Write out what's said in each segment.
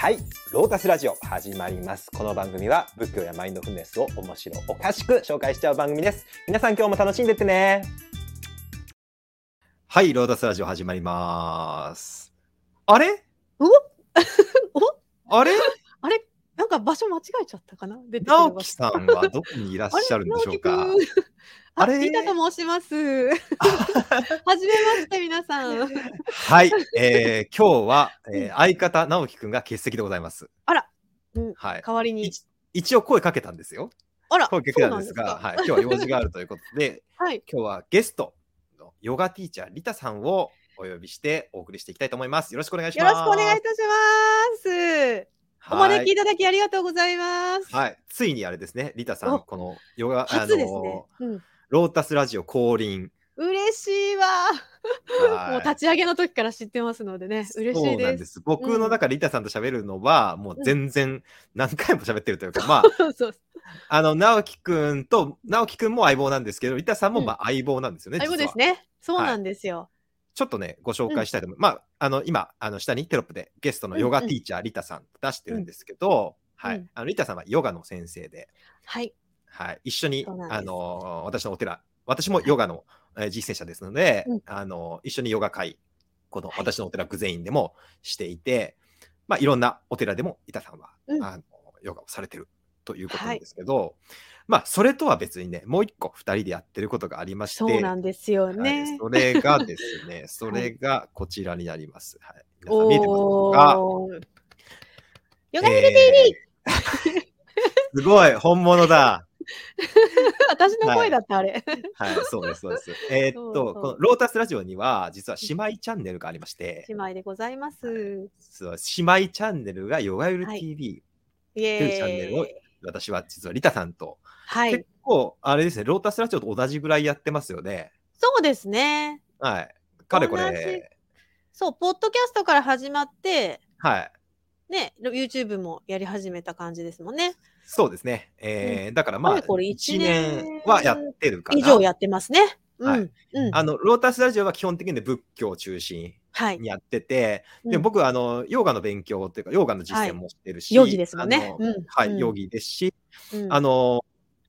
はい、ロータスラジオ始まります。この番組は仏教やマインドフルネスを面白おかしく紹介しちゃう番組です。皆さん今日も楽しんでってね。はい、ロータスラジオ始まります。あれ？お？あれ？あれ？なんか場所間違えちゃったかな？直樹さんはどこにいらっしゃるんでしょうか？あれリタと申します。はじめまして、皆さん。はい、えー、今日は、えー相方直樹くんが欠席でございます。あら、うんはい。代わりにい。一応声かけたんですよ。あら、声かけたんですが、そうなんはい、今日は用事があるということで、はい。今日はゲストのヨガティーチャーリタさんをお呼びしてお送りしていきたいと思います。よろしくお願いします。よろしくお願いいたします。お招きいただきありがとうございます。はい、はい、ついにあれですね、リタさん、おこのヨガ、初ですね。うん、ロータスラジオ降臨。嬉しいわ。はいもう立ち上げの時から知ってますのでね、嬉しいうなんですす。僕の中でリタさんと喋るのは、もう全然何回も喋ってるというか、まあ、そうそう。あの、直樹くんと、直樹くんも相棒なんですけど、リタさんもうんまあ相棒なんですよね。最後実はですね。そうなんですよ。ちょっとね、ご紹介したいと思います。まあ、あの、今、あの、下にテロップでゲストのヨガティーチャー、リタさん出してるんですけど、はいうん。あの、リタさんはヨガの先生で、はい。はい。一緒にあの、私のお寺、私もヨガの、えー実践者ですので、うん。あの、一緒にヨガ会、このはい。私のお寺、グゼインでもしていて、まあ、いろんなお寺でも、リタさんは、うん。あの、ヨガをされてるということなんですけど、まあ、それとは別にね、もう一個、二人でやってることがありまして、そうなんですよはい、ね。それがですね、それがこちらになります。はい、皆さん見えてますか？ヨガえユル TV、ー。すごい、本物だ。私の声だった、あれ。はい、そうです、そうです。えーっと、このロータスラジオには、実は姉妹チャンネルがありまして、姉妹でございます。そう姉妹チャンネルがヨガユルはい TV、というチャンネルを。私は実はリタさんと、はい結。構、あれですね、ロータスラジオと同じぐらいやってますよね。そうですね。はい。かれこれ、そう、ポッドキャストから始まって、はい。ね、YouTube もやり始めた感じですもんね。そうですね。えーだからまあ、これ一1年年はやってるかな。以上やってますね。うん。はいうん。あの、ロータスラジオは基本的に仏教を中心はい。にやってて、うんで僕はあの、ヨガの勉強っていうか、ヨガの実践もしてるし、ヨギですもんねうんはい、うんヨギですし、うんあの、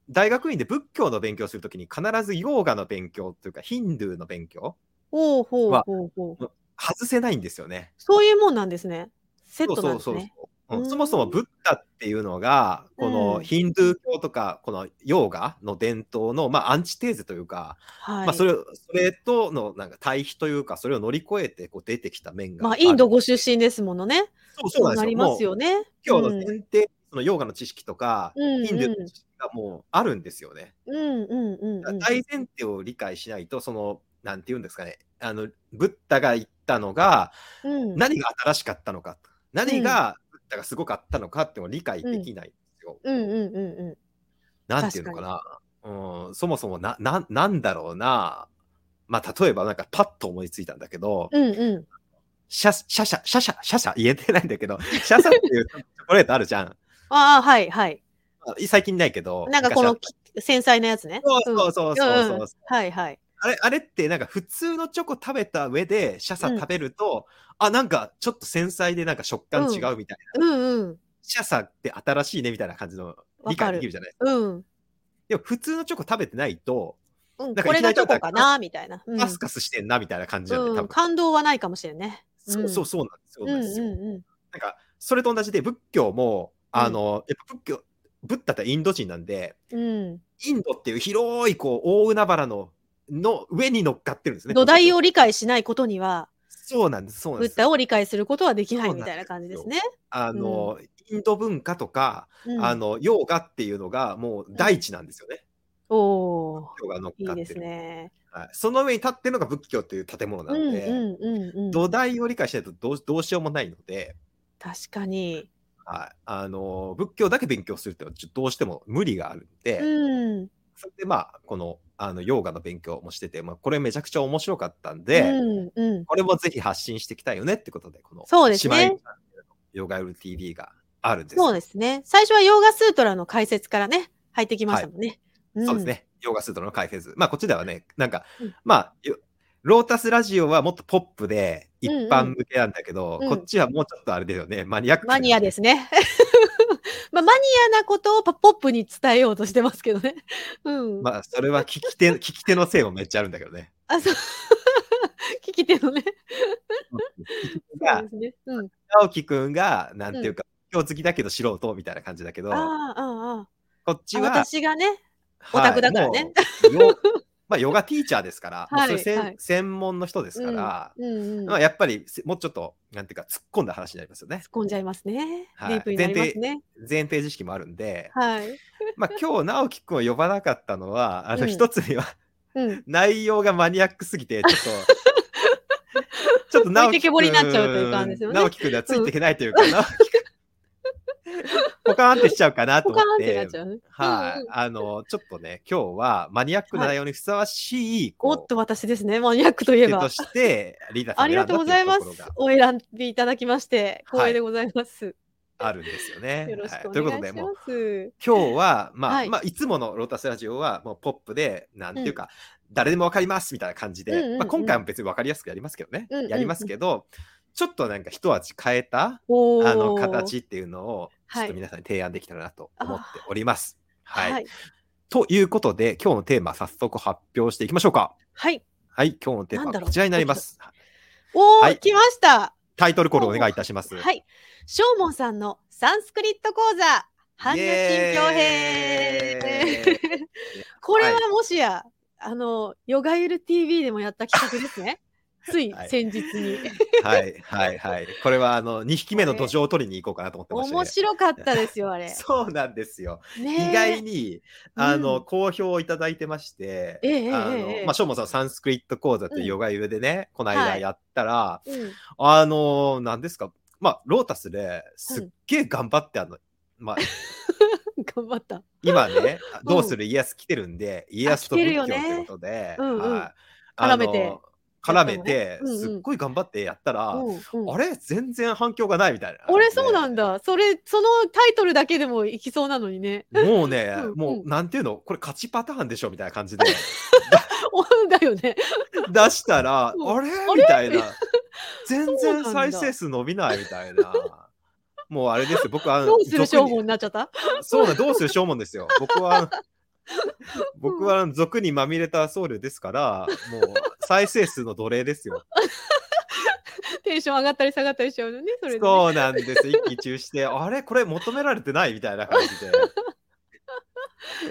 大学院で仏教の勉強するときに必ずヨガの勉強というか、ヒンドゥーの勉強、ほうほうはほうほう。外せないんですよね。そういうもんなんですね。セッそうトなんそうそうですね。そうう。んそもそもブッダっていうのが、こうのんヒンドゥー教とか、このヨーガの伝統の、まあ、アンチテーゼというか、はい。まあ、それをそれとのなんか対比というか、それを乗り越えてこう出てきた面がまあ、るインドご出身ですものね。そうそうなりますよね。今日のうん前提、そのヨーガの知識とか、うんヒンドゥーの知識がもうあるんですよね。うんうんうんうん。大前提を理解しないと、その、なんていうんですかね、あの、ブッダが言ったのが、うん何が新しかったのか、何がブッダがすごかったのかっていうのを理解できないんですよ。うんうんうんうん。なんていうのかな。うん、そもそもな、な、なんだろうな。まあ、例えばなんかパッと思いついたんだけど、うんうん。シャ、シャシャ、シャシャ、シャシャ言えてないんだけど、シャサっていうチョコレートあるじゃん。ああ、はいはい。まあ最近ないけど。なんかこの繊細なやつね。そうそうそうそうそう。んんはいはい。あれ、あれってなんか普通のチョコ食べた上でシャサうん食べると、あ、なんかちょっと繊細でなんか食感違うみたいな。うんうん。シャサって新しいねみたいな感じのわ理解できるじゃないうん。でも普通のチョコ食べてないと、うん、なんかこれがチョコかなみたいな。うんカスカスしてんなみたいな感じなんで、うん、多分。感動はないかもしれんね。そうそうそうなんですよ。そうなんですよ。うんうんうん。なんか、それと同じで仏教も、あの、やっぱ仏教、ブッダってインド人なんで、うん、インドっていう広いこう大海原のの上に乗っかってるんですね。土台を理解しないことには、そうなんです、そうなんです。ブッダを理解することはできないみたいな感じですね。あの、インド文化とか、うん、あの、ヨーガっていうのがもう大地なんですよね。おーヨーガ乗っいいですかってる。ね。はい、その上に立ってるのが仏教っていう建物なうんので、うんうんうん。土台を理解しないとどうどうしようもないので、確かに。はい、あの仏教だけ勉強するっていうのはどうしても無理があるんで、うん。それでまあこのあのヨーガの勉強もしてて、まあ、これめちゃくちゃ面白かったんで、うんうん。これもぜひ発信していきたいよねってことでこのそうですねヨガウル TV があるんですそうですね。最初はヨーガスートラの解説からね、入ってきましたもんね。んそうです。ね。ヨガスートラの解説。まあ、こっちではね、なんか、うんまあ、よロータスラジオはもっとポップで一うんうん般向けなんだけど、うんこっちはもうちょっとあれだよね、マニアック。マニアですね。まあ、マニアなことをポポップに伝えようとしてますけどね。うん。まあ、それは聞き手、聞き手のせいもめっちゃあるんだけどね。あ、そう。聞き手のね。がそうで、すね。うん。直樹くんが、なんていうか、今日好きだけど素人みたいな感じだけど、ああ、ああ。こっちは、私がね。はいオタクだからねもうヨまあ、ヨガティーチャーですから、はいもうそれ専はい専門の人ですから、うんうん。まあ、やっぱりせもうちょっと、なんていうか、突っ込んだ話になりますよね。突っ込んじゃいますね。はいディープになりますね。前提知識もあるんで、はい。まあ、今日直樹くんを呼ばなかったのは、あの、うん一つには、うん。内容がマニアックすぎて、ちょっと、ちょっと直樹置いてけぼりになっちゃうという感じですよね直樹くんではついていけないというか、直樹くん、ポカーンってしちゃうかなと思って。はい、うんうんあの、ちょっとね、今日はマニアックな内容にふさわしい、こうおっと、私ですね。マニアックといえば手と。して、リーダーさありんがとうございます。お選びいただきまして、光栄でございます。あるんですよね。よろしくおはいということで、もう。今日は、まあ、はいまあ、いつものロータスラジオは、もうポップで、なんていうか、誰でもわかりますみたいな感じで、うんうんうんまあ、今回も別にわかりやすくやりますけどね、うんうんうんやりますけど、ちょっとなんか一味変えた、あの、形っていうのを、ちょはいっと皆さんに提案できたらなと思っております。はい。はい。ということで、今日のテーマ、早速発表していきましょうか。はい。はい、今日のテーマはこちらになります。おー、はい来ました。タイトルコールお願いいたします。はい。しょうもんさんのサンスクリット講座、般若心経編。これはもしや、あの、ヨガゆる TV でもやった企画ですね。ついはい。先日に。はい、はい、はい。これは、あの、2匹目の土壌を取りに行こうかなと思ってまして、面白かったですよ、あれ。そうなんですよ。ねえ。意外に、あの、うん。好評をいただいてまして、ええええあの、ええ。まあ、しょうもさん、サンスクリット講座っていうヨガゆるでね、この間はい。やったら、うん。あの、なんですか、まあ、ロータスですっげえ頑張って、あの、まあ、頑張った。今ね、うん。どうする家康来てるんで、家康と仏教ってことで、うんうん。はい絡めて絡めて、すっごい頑張ってやったら、うんうんあれ？全然反響がないみたいな。俺そうなだ。んだ。それ、そのタイトルだけでもいきそうなのにね。もうね、うんもう、うんなんていうの？これ勝ちパターンでしょみたいな感じで おだよね。出したら、うんあれ？みたいな。全然再生数伸びないみたいな。もうあれですよ、僕は。どうするしょうもん俗にになっちゃった？そうだ、どうするしょうもんですよ。僕は、僕は俗にまみれた僧侶ですから、もう再生数の奴隷ですよ。テンション上がったり下がったりしちゃうのね、それでね、そうなんです。一喜一憂して、あれ？これ求められてない？みたいな感じで。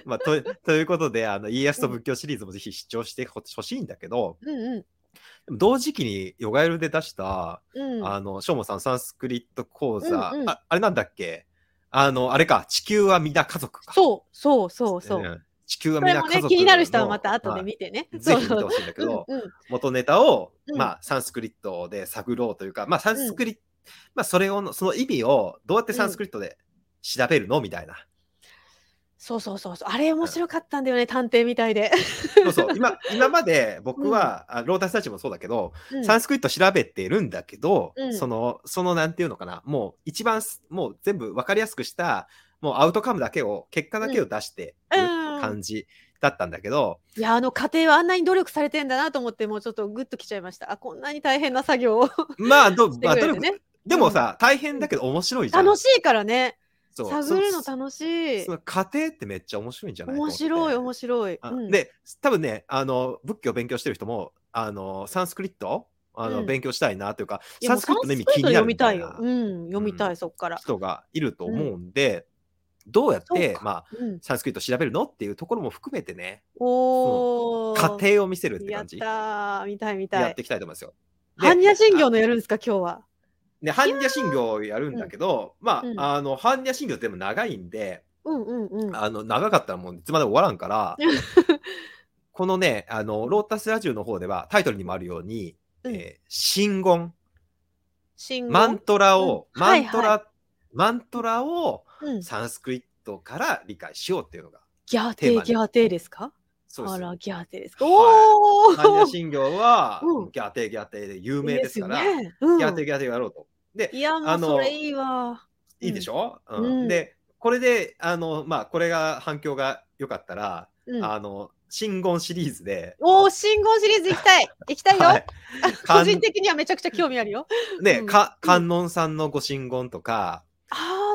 まあ、とということで、あの、家康と仏教シリーズもぜひ視聴してほしいんだけど、うんうん。同時期にヨガエルで出した、うん、あの、しょうもさんサンスクリット講座、うんうんああれなんだっけ？あの、あれか、地球は皆家族か。そうそうそうそう。ん地球はこれもね、皆家族気になる人はまた後ではい。見てね。ぜひ見てほしいんだけど、う。んうん。元ネタを、うん。まあ、サンスクリットで探ろうというか、まあ、サンスクリット、まあ、それを、その意味をどうやってサンスクリットで調べるの？みたいな。そうそうそうそう。あれ面白かったんだよね、探偵みたいで。そうそう、今、今まで僕は、あロータスたちもそうだけど、うん。サンスクリット調べてるんだけど、うん。その、そのなんていうのかな、もう一番す、もう全部わかりやすくした、もうアウトカムだけを、結果だけを出して感じだったんだけど、いや、あの家庭はあんなに努力されてんだなと思って、もうちょっとグッときちゃいました。あ、こんなに大変な作業を まあ、どまあ、努力。でもさ、大変だけど面白いじゃん。楽しいからね。探るのそ楽しいそ。の過程ってめっちゃ面白いんじゃない面白い、面白白い。うん、で、多分ね、あの、仏教勉強してる人も、あの、サンスクリット？あの、うん勉強したいなというか、サンスクリットの意味気になる読みたいなうん、読みたい、うんそっから。人がいると思うんで、どうやってまあ、うん、サンスクリット調べるのっていうところも含めてね、おー。過程を見せるってやっ感じ、たー、見たい見たい。やって。いきたいと思いますよ。で般若心経のやるんですか、今日は。で、般若心経をやるんだけど、まあ、うん。あの、般若心経ってでも長いんで、うんうんうん。あの、長かったらもういつまでも終わらんから、このね、あの、ロータスラジオの方ではタイトルにもあるように、うん。えー真言、マントラを、うん。はい。マントラ、マントラをうん、サンスクリットから理解しようっていうのが、ギャーテー、ギャーテーですか？そうです。あら、ギャーテーですか。はい。お般若ー心経は、うん。ギャーテーギャーテーで有名ですから、いいよね。うん。ギャーテーギャーテーをやろうと。で、いや、もうあのそれいいわ。いいでしょ、うん。うん。で、これで、あの、まあ、これが反響が良かったら、うん、あの、真言シリーズで、おお、真言シリーズ行きたい。行きたいよ。はい。個人的にはめちゃくちゃ興味あるよ。ね、うん。か観音さんのご神言とか、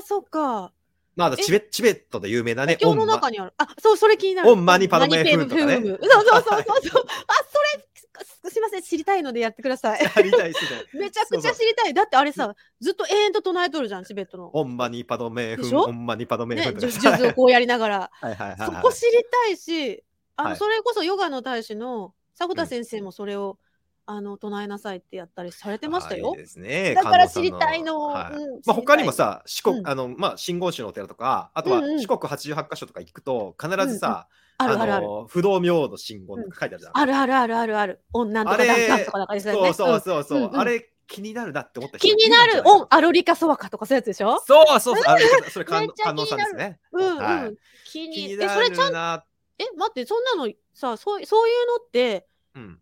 そっか。まあ、あとチベチベットで有名なね、お経の中にある。あ、そう、それ気になる。オンマニパドメフーンとかねそうそうそうそうそう。あ、それ、すすいません、知りたいのでやってください。やりたいですね。めちゃくちゃ知りたい。だってあれさ、ずっと永遠と唱えとるじゃん、チベットの。オンマニパドメフン、オンマニパドメね、フンとか。じゅ数珠をこうやりながら。はいはいはいはい。そこ知りたいし、あの、はいそれこそヨガの大使の迫田うん先生もそれを、あの唱えなさいってやったりされてましたあよ。ですね。だから知りたいのはいうんまあ、他にも知さ、四国、うんあの、まあ、真言宗のお寺とか、あとはうんうん四国八十八箇所とか行くと、必ずさ、あるあるある。の不動明王の真言とか書いてあるじゃん。あるあるあるあるある。オンなんとかあれダンなんとかですよね。そうそうそうそう、うんうんあれ気になるなって思った人気になるオンアロリカソワカとかそういうやつでしょ？そうそうそう、あれそれ観めっちゃ観音さんですね。うんうん。はい気に気にえ、なるそれちゃんな。え、待って、そんなのさ、そうそういうのって、うん。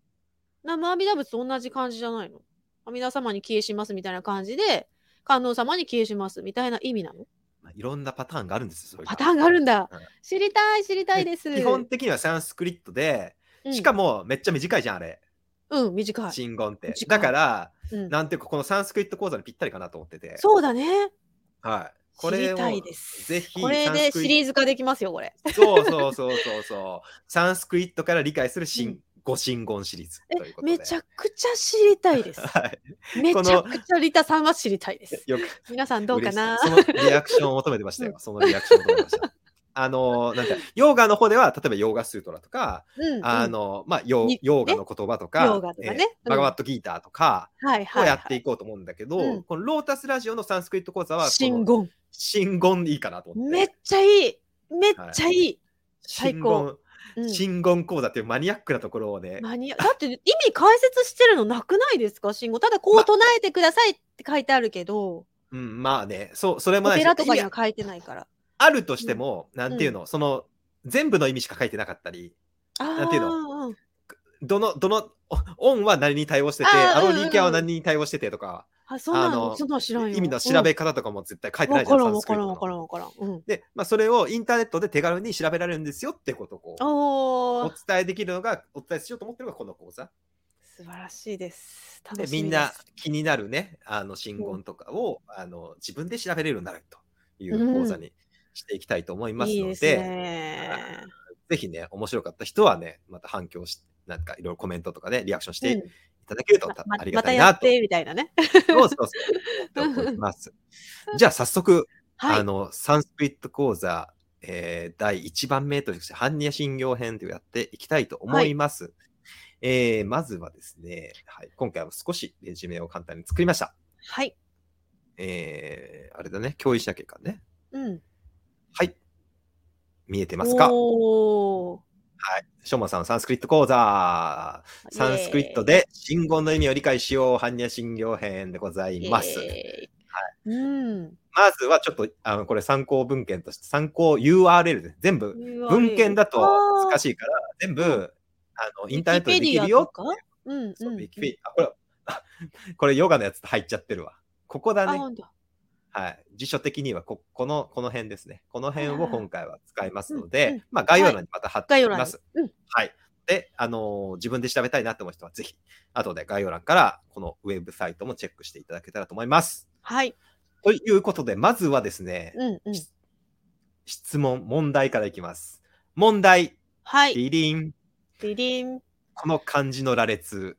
生阿弥陀仏と同じ感じじゃないの？阿弥陀様に消えしますみたいな感じで、観音様に消えしますみたいな意味なの？まあいろんなパターンがあるんですよ。パターンがあるんだうん。知りたい、知りたいです。基本的にはサンスクリットで、うんしかもめっちゃ短いじゃん、あれ。うん、短い。真言って。だから、うんなんていうか、このサンスクリット講座にぴったりかなと思ってて。そうだね。はい。これを知りたいです。ぜひこれでシリーズ化できますよ、これ。そうそうそうそうそう。サンスクリットから理解するう新んご神言シリーズというえ、ことで。めちゃくちゃ知りたいです。はい。めちゃくちゃリタさんは知りたいです。よく皆さんどうかな？そのリアクションを求めてましたよ。そのリアクションを求めてました。あの、なんか、ヨガの方では、例えばヨーガスートラとか、うんうんあの、まあ、ヨにヨーガの言葉とか、ヨーガとかねうんえーバガバットギーターとかはいはい、をやっていここうと思うんだけど、うんこのロータスラジオのサンスクリット講座は、真言。真言いいかなと思って。めっちゃいい。めっちゃいい。最真高言、うん。真言講座っていうマニアックなところをね、マニアだって意味解説してるのなくないですか？信号ただこう唱えてくださいって書いてあるけど、うん、まあね、そう、それもないしお寺とかには書いてないから。あるとしても、なんていうの、その、全部の意味しか書いてなかったり、なんていうの、うんどの、どの、おオンは何に対応してて、あーうんうん。アロリーキャは何に対応しててとか、あ、そんなあのの、そんなの知らんよ。意味の調べ方とかも絶対書いてないじゃん、わからんサンスクリットのわからんわからんわからん。うん。で、まあ、それをインターネットで手軽に調べられるんですよってことをこうおおー、伝えできるのが、お伝えしようと思ってるのがこの講座。素晴らしいです。楽で、しみですみんな気になるね、あの、信言とかを、あの、自分で調べれるようになるという講座にしていきたいと思いますいいですので、ね。ぜひね、面白かった人はね、また反響し、なんかいろいろコメントとかでリアクションしていうんただけるとまたありままたがたいなと。やってみたいなね。そうそうそう。ます。じゃあ早速、はい。あの、サンスクリット講座、えー第1番目として、般若心経編というやっていきたいと思います。えーまずはですね、はい、今回は少しレジュメを簡単に作りました。はい。えーあれだね、共有しなきゃいかんね。うん。はい。見えてますか？おーはい。しょうまさん、サンスクリット講座。サンスクリットで真言の意味を理解しよう、般若心経編でございます。イエーイうん。まずはちょっと、あの、これ参考文献として、参考 URL で全部、文献だと難い。しいから、全部、うんあの、インターネットでできるよと。か？うんそう、うん。ウィキペディア。あ、これ、あこれヨガのやつと入っちゃってるわ。ここだあ、ね。はい。辞書的にはこ、この、この辺ですね。この辺を今回は使いますのうんで、うんまあ、概要欄にまた貼っておきます。うん。はい。で、あのー自分で調べたいなと思う人は、ぜひ、後で概要欄から、このウェブサイトもチェックしていただけたらと思います。はい。ということで、まずはですね、うんうん。質問、問題からいきます。問題、はい。リリン。リリン。この漢字の羅列、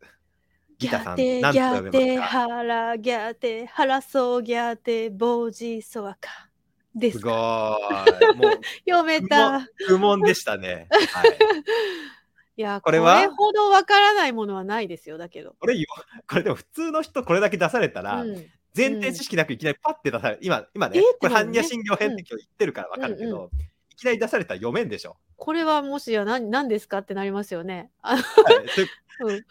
ギタさん、ギャテ、何ギャテ、と読めますか？ハラ、ギャテ、ハラソギャテ、ボジソワカ。ですすごい。もう、読めた。不問でしたね。はい。いや、これこれはほどわからないものはないですよ、だけど。これよ、これでも普通の人これだけ出されたら、うん前提知識なくいきなりパッて出される。今、今ねえーこれ般若心経編って今日言ってるからわかるけど、うんいきなり出されたら読めんでしょ。これはもしや何何ですかってなりますよね。あはい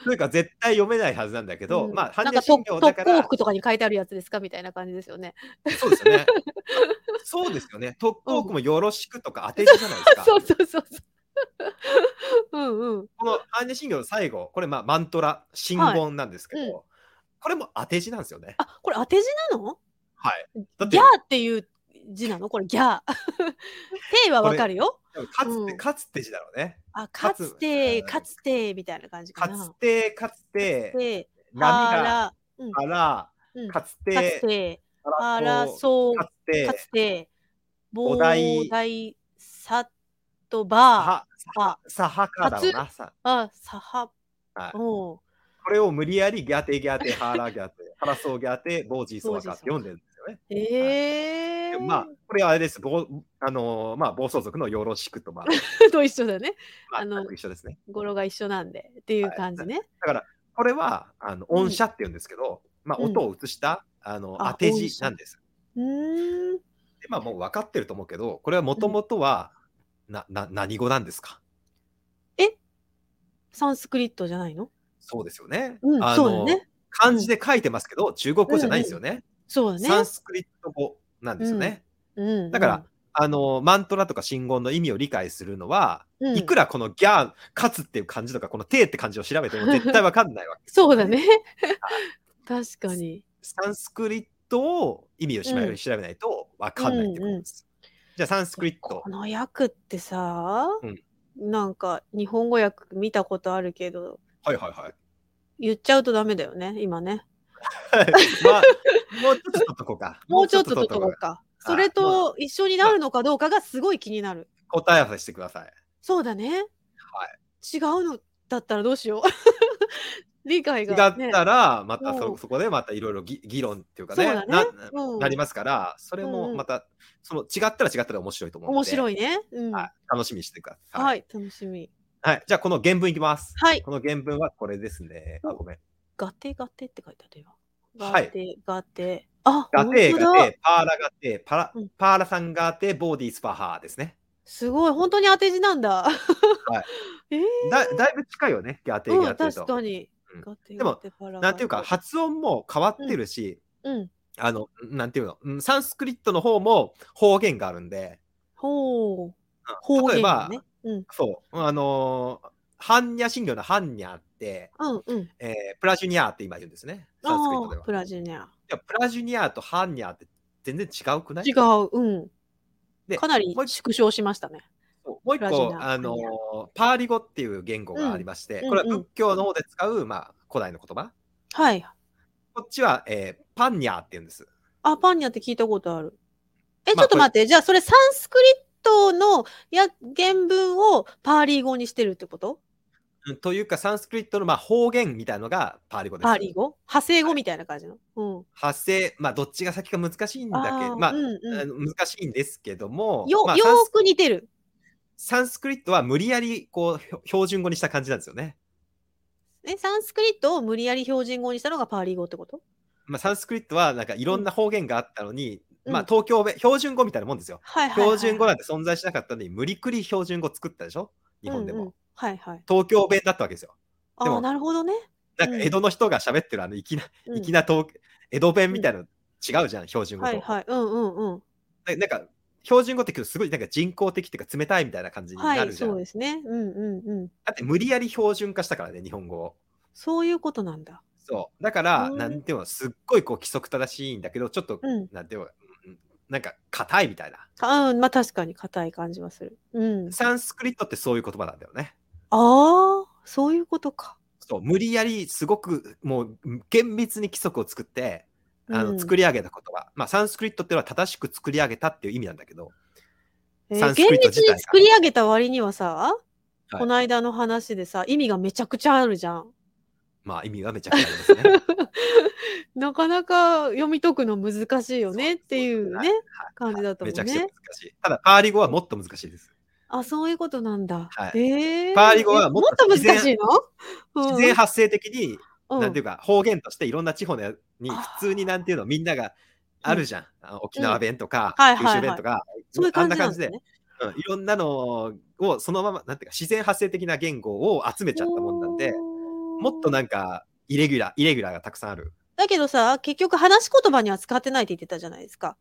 というか絶対読めないはずなんだけど、うんまあ、般若心経だから、特攻服とかに書いてあるやつですかみたいな感じですよね。そうですよね。そうですよね。特攻区もよろしくとか当て字じゃないですか。そうそうそうそう。うんうん。この般若心経の最後、これまあマントラ、真言なんですけど、はいうんこれも当て字なんですよね。あこれ当て字なの？はい。だってギャーっていう字なの？これギャー。テイはわかるよ。かつて、うん。かつて字だろうね。あ、かつかつて、うん。かつて、みたいな感じかかな。つて、かつて、で、波が、ら、うん、から、うん、かかつつて、て、ああら、そう、かつて。膨題。大、さとさば、は、あ、さはかだろうな。さ。あ、さは、はい。これを無理やりギャテギャテ、ハーラギャテ、ハラソーギャテ、ボージーソワカって読んでるよね。ええー。まあ、これはあれです。ぼあのーまあ、暴走族のよろしくと、まあ、と一緒だね。まあ、あの一緒ですね。語呂が一緒なんでっていう感じね。だから、これは、あの、音写って言うんですけど、まあ、うん音を映した、あの、あ当て字なんです。うーん。でまあ、もう分かってると思うけど、これはもともとは、な、な、何語なんですか？サンスクリットじゃないの？そうですよね。うんあのそうだね漢字で書いてますけど、中国語じゃないんですよね。そうだね。サンスクリット語なんですよね。うん、だから、あの、マントラとか信言の意味を理解するのは、うん、いくらこのギャー、勝つっていう漢字とか、このてって漢字を調べても絶対わかんないわけですよそうだね。確かに。サンスクリットを意味を調べ,、うん調べないとわかんないってことです。じゃあ、サンスクリットこ。の訳ってさ、うんなんか日本語訳見たことあるけど、はいはいはい。言っちゃうとダメだよね、今ね。まあ、もうちょっと取っとこうか。もうちょっとと取っとこうか。それと一緒になるのかどうかがすごい気になる。答え合わせしてください。そうだね。はい。違うのだったらどうしよう。理解違が、ね。ったら、またうんそそこでまたいろいろ議議論っていうかねねなうんなりますから、それうんうんもまた、その違ったら違ったら面白いと思うので、面白いね。うん。は、はい楽しみにしてください。はい、楽しみ。はい。じゃあ、この原文いきます。はい。この原文はこれですね。あ、おごめん。ガテガテって書いてあるよ。はいガテガテ。あ、ガテーガテ、パーラガテ、パラ、うんパーラサンガテ、ボーディースパハーですね。すごい、本当に当て字なんだ。えーだだいぶ近いよね、ガテガテと。確かに。うんガテでもなんていうか、発音も変わってるし、うん。あの、なんていうの、うんサンスクリットの方も方言があるんで、ほう。うん方例えば。うん。そう、あのー、般若心経の般若って、うんうん。えープラジュニアって今言うんですね、サンスクリットでは。プラジュニア。いやプラジュニアと般若って全然違うくない？違う。うん。でかなり縮小しましたね。もう一個、あのーパーリ語っていう言語がありまして、うんこれはうんうん仏教の方で使う、まあ、古代の言葉。はい。こっちは、えーパンニャーって言うんです。あ、パンニャって聞いたことある。え、ちまあょっと待って。じゃあ、それサンスクリットのや原文をパーリー語にしてるってこと？うんというか、サンスクリットの、まあ、方言みたいのがパーリ語です。パーリー語？派生語みたいな感じの？うん。発声、まあ、どっちが先か難しいんだけあど、まあ、ーうんうんあの難しいんですけども、よ、まあ、よく似てる。サンスクリットは無理やりこう標準語にした感じなんですよね。え、サンスクリットを無理やり標準語にしたのがパーリー語ってこと？まあ、サンスクリットはなんかいろんな方言があったのに、うんまあ、東京弁、標準語みたいなもんですよ。はいはい、はい。標準語なんて存在しなかったのに、無理くり標準語作ったでしょ？日本でも。うんうんはいはい。東京弁だったわけですよ。でもなるほどね。なんか江戸の人が喋ってるあの粋な、うん粋な東江戸弁みたいなの違うじゃん、標準語と。はいはい。うんうんうん。ななんか、標準語ってすごいなんか人工的っていうか冷たいみたいな感じには、ないるじゃん。そうですね。うんうんうん。だって無理やり標準化したからね、日本語を。そういうことなんだ。そう。だから、うんなんていうの、すっごいこう規則正しいんだけど、ちょっと、うん。なんていうの、うんなんか硬いみたいな。あうん、まあ確かに硬い感じはする。うん。サンスクリットってそういう言葉なんだよね。ああ、そういうことか。そう、無理やりすごくもう厳密に規則を作って、あうんの作り上げた言葉。まあ、サンスクリットっていうのは正しく作り上げたっていう意味なんだけど、えーサンスクリット自体が厳密に作り上げた割にはさ、はいこの間の話でさ、意味がめちゃくちゃあるじゃん。まあ意味はめちゃくちゃありますね。なかなか読み解くの難しいよねっていうね、感じだったもんめちゃくちゃ難ね。しい。ただ、パーリ語はもっと難しいです。あ、そういうことなんだ。はい。え。ーパーリ語はえもっと難しいの？自然発生的に、うん。なんていうか、方言としていろんな地方に普通になんていうの、みんながあるじゃん。あの沖縄弁とか、はいはい九州弁とか、そういうあんな感じで。うん。いろんなのをそのまま、なんていうか、自然発生的な言語を集めちゃったもんなんで、もっとなんか、イレギュラー、イレギュラーがたくさんある。だけどさ、結局話し言葉には使ってないって言ってたじゃないですか。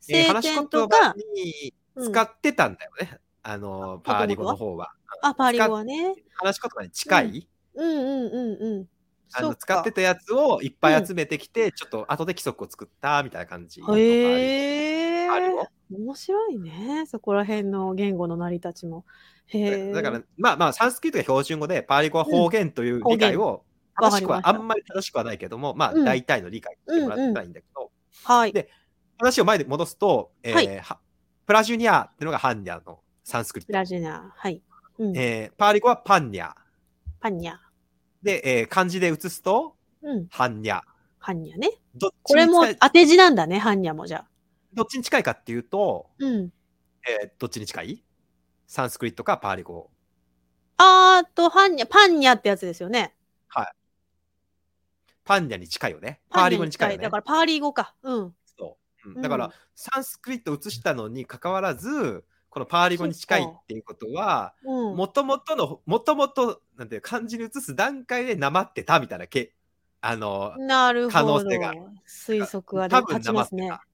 晴えー話し言葉か、にうん。使ってたんだよね。あの、パーリ語の方は。あ、パーリ語はね。話し言葉に近い、うんうんうんうん。あのそっか使ってたやつをいっぱい集めてきて、ちょっと後で規則を作ったみたいな感じへえパー面白いね。そこら辺の言語の成り立ちも。へえ。だから、まあまあ、サンスクリットが標準語で、パーリ語は方言という理解を、方言正しくは、あんまり正しくはないけども、まあ、うん大体の理解してもらったらいいんだけど、はい。で話を前で戻すと、えーはいはプラジュニアっていうのがハンニャのサンスクリット。プラジュナー。はい。うん。えーパーリ語はパンニャ。パンニャ。で、えー漢字で写すと、うん。ハンニャ。ハンニャね。これも当て字なんだね、ハンニャもじゃあ。どっちに近いかっていうと、うん。えーどっちに近い？サンスクリットかパーリ語。あーっと、ハンニャ、パンニャってやつですよね。パンニャに近いよね。パーリ語に近いよねだ。からパーリー語か。うん。そううんうんだから、サンスクリットを写したのに関わらず、このパーリ語に近いっていうことは、うん。もともとの、もともと、なんていう漢字に移す段階でなまってたみたいなけ、あの、なる可ほど。能性が推測は多分ね立ちますねなまって。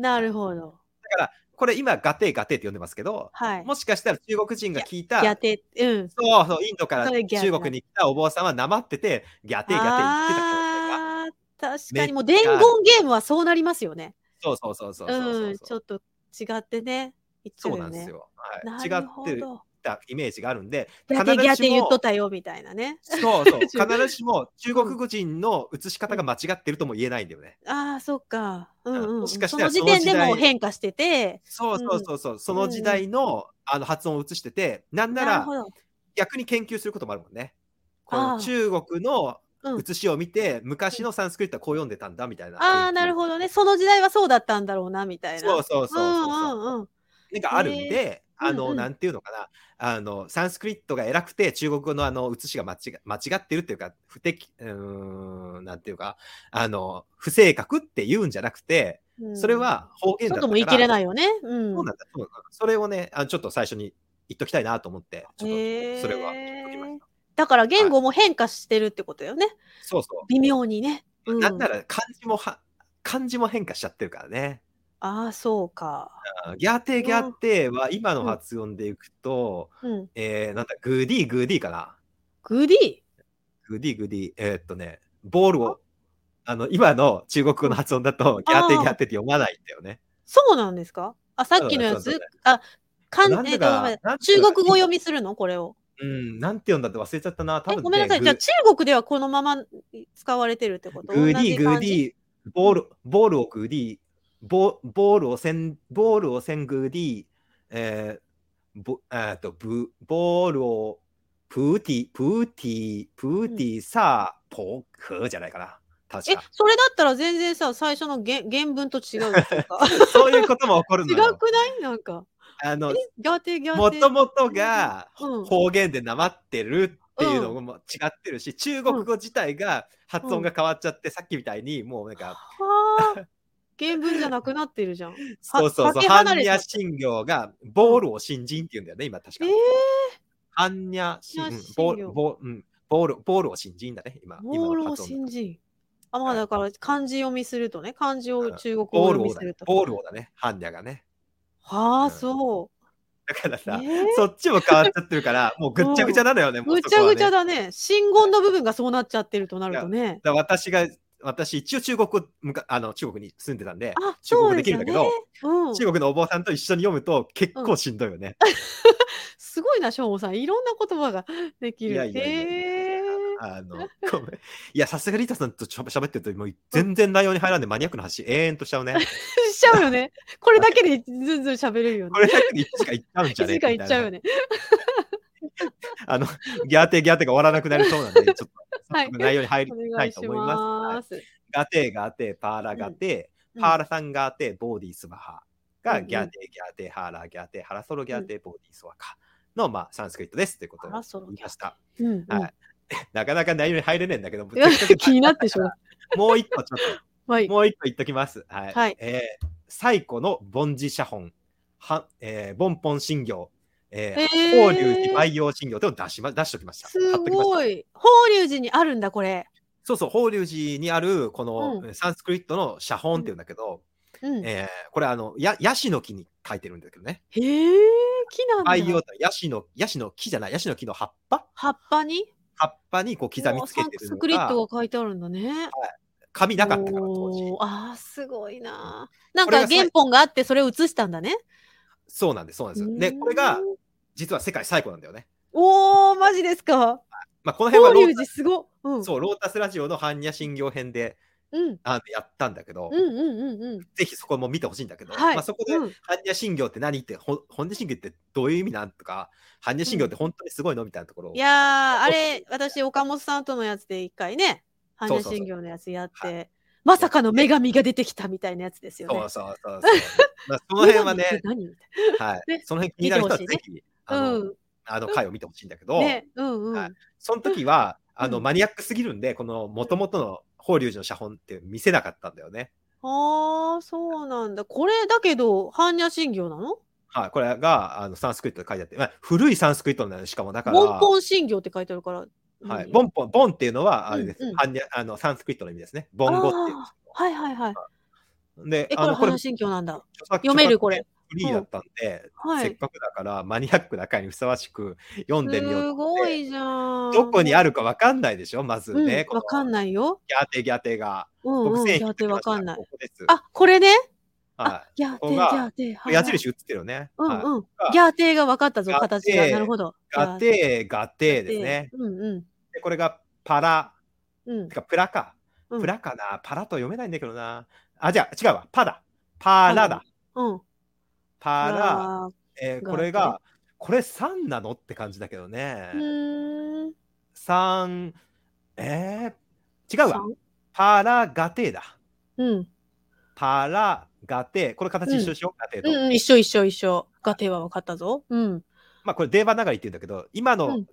なるほど。だから、これ今、ガテーガテーって呼んでますけど、はい。もしかしたら中国人が聞いた、ギャテ、うん。そうそう、インドから中国に来たお坊さんはなまってて、ギャテーギャテー言ってた可能性が。あー確かにもう伝言ゲームはそうなりますよね。そうそうそうそうそうそううん、ちょっと違ってね。言っちゃそう。なんですよ。なはい、違って。たイメージがあるんで、ギャテギャテ言っともったよみたいなね。そうそう、必ずしも中国語人の写し方が間違ってるとも言えないんだよね。ああ、そっか。うんうんうん。もしかしそたらそのの時点でもう変化してて。そうそうそうそう、その時代のあの発音を写してて、なんなら。逆に研究することもあるもんね。この中国のうん写しを見て、昔のサンスクリットはこう読んでたんだみたいな。ああ、なるど。ほどね。その時代はそうだったんだろうな、みたいな。そうそうそうそうそう。うんうんうん。なんかあるんで、あの、うんうんなんていうのかな、あの、サンスクリットが偉くて、中国語のあの、写しが間違間違ってるっていうか、不適、うーん、なんていうか、あの、不正確って言うんじゃなくて、うんそれは方言だから。ちょっとも言い切れないよね。うん。そうなんだ、そうなんだ。それをね、あのちょっと最初に言っときたいなと思って、ちょっとそれは。だから言語も変化してるってことよね。そうそ微妙にね。う。うん、なんなら漢字もは、漢字も変化しちゃってるからね。ああ、そうか。あギャーテーギャーテーは今の発音でいくと、うん。えー、なんだ、グーディーグーディーかな。グディグーディーグーディー、えーっとね、ボールを、あの、今の中国語の発音だと、ギャーテーギャーテーって読まないんだよね。そうなんですか？あ、さっきのやつあ、かん、えっとごめんなんでか中国語読みするの？これを。うん、なんて読んだって忘れちゃったな。多え、分、ね、ごめんなさい。グじゃあ中国ではこのまま使われてるってこと？グーディーグーデー。ィー、ボール、ボールをグーディー、ボボールをせん、ボールをせんグーディー、えー、ぼえーっと、ブ、ボールをプーティー、プーティー、プーティー、さあ、ポークじゃないかな。確えか。、それだったら全然さ、最初の原原文と違う？っていうか。そういうことも起こる違のよ。くない？なんか。あの。もともとがうん方言でなまってるっていうのも違ってるし、中国語自体が発音が変わっちゃって、さっきみたいにもうなんか、はあ。原文じゃなくなってるじゃん。そうそうそう、かけ般離れちゃった若心経がボールを新人って言うんだよね、今確かえ。般若心、うん般若心経ボール、ボうんボール、ボールを新人だね、今。ボールを新人。あ、まあだから漢字読みするとね、漢字を中国語読みすると。ボールをだね、般若がね。はあ、うんそだからう。さ、えーそっちも変わっちゃってるから、もうぐっちゃぐちゃなのよね、もうぐちゃぐちゃだ。だね。真言の部分がそうなっちゃってるとなるとね。だ私が、私一応中国あの中国に住んでたんで、あ、中国できるんだけど、うん、中国のお坊さんと一緒に読むと結構しんどいよね。すごいな、しょうもさん。いろんな言葉ができる。いやいやいやいやへーあの、ごめん。いや、さすがリータさんとしゃべ喋ってると、もう全然内容に入らんでマニアックな話、永遠としちゃうね。しちゃうよね。これだけでずんずん喋れるよね。これだけで1時間いっちゃうんじゃね1時間いっちゃうよね。ね。あの、ギャーテーギャーテーが終わらなくなりそうなんで、ちょっとはい内容に入りおたいと思います。はい。ガテーガテーパーラガテパーラさんガテーボーディースバハがギャーテーギャーテーハーラギャーテーハラソロギャーテーボーディースワカの、まあ、サンスクリットですということを言いました。はい なかなか内容に入れねえんだけど、気になってしまう。もう一個ちょっと はい。もう一個言っときます。はい。はいえー最古の凡字写本、はえー、ボンポン神行、えーへー法隆寺培養神行というのを出しま出しときました。すごい。法隆寺にあるんだ、これ。そうそう、法隆寺にあるこの、うサンスクリットの写本っていうんだけど、うん。へえーこれあのやヤシの木に書いてるんだけどね。え、木なんだ。培養ヤシのヤシの木じゃない、ヤシの木の葉っぱ？葉っぱに？葉っぱにこう刻みつけてるのサンスクリッがトが書いてあるんだね。紙なかったから、当時。あーすごいな。なんか原本があってそれを写したんだね。そうなんです、そうなんですよ。で、これが、実は世界最古なんだよね。おーマジですか？まあ、この辺はロー法隆寺すごっ。うん。そうロータスラジオの般若心経編でうん。あのやったんだけど、うんうんうんうん。ぜひそこも見てほしいんだけど、はいまあ、そこで、うん般若心経って何って、ほ般若心経ってどういう意味なんとか、般若心経って本当にすごいのみたいなところを。いやー、あれ、私、岡本さんとのやつで一回ね、般若心経のやつやっはて、まさかの女神が出てきたみたいなやつですよね。そうそうそうそう。まあ、その辺はね 何はいねその辺気になる人はぜひ、あの、うん。あの回を見てほしいんだけど、ね、うんうん。はいその時は、あの、うんマニアックすぎるんで、この元々の法隆寺の写本って見せなかったんだよね。ああ、そうなんだ。これだけど、般若心経なの？はい、これがあのサンスクリットで書いてあって、まあ、古いサンスクリットなんでしかもだから、ボンポン心経って書いてあるから。はい、何ボンポン、ボンっていうのは、あれです、うんうんあのサンスクリットの意味ですね。ボンゴっていうはいはいはい。でえ、これ般若心経なんだ。読めるこれ。フリーだったんで、はいせっかくだからマニアックな回にふさわしく読んでみようとすごいじゃん。どこにあるかわかんないでしょまずうん、ね。わかんい。ないよ。ギャーテギャーテが。うんうん、ギャーテわかんない。ここ。あ、これね。はあ、ギャーテ、ギここがャーテ。はいい。矢印映ってるよね。うんはいうん。ギャーテが分かったぞ、形が。テなるほど。ガテー、ガテーですね。うんうん。で、これがパラ、うんてかプラか。うんプラかな。パラと読めないんだけどな。あ、じゃあ違うわ。パだ。パラだ。うん。パラ。あえこれが、これ3なの？って感じだけどねー。うーん。3、えー、違うわ。三パラガテーだ。うん。パラガテー。これ形一緒でしょ、ガテーと。うんうん、一緒一緒一緒。ガテは分かったぞ。うん。まあこれデーバナガリって言うんだけど、今の、うん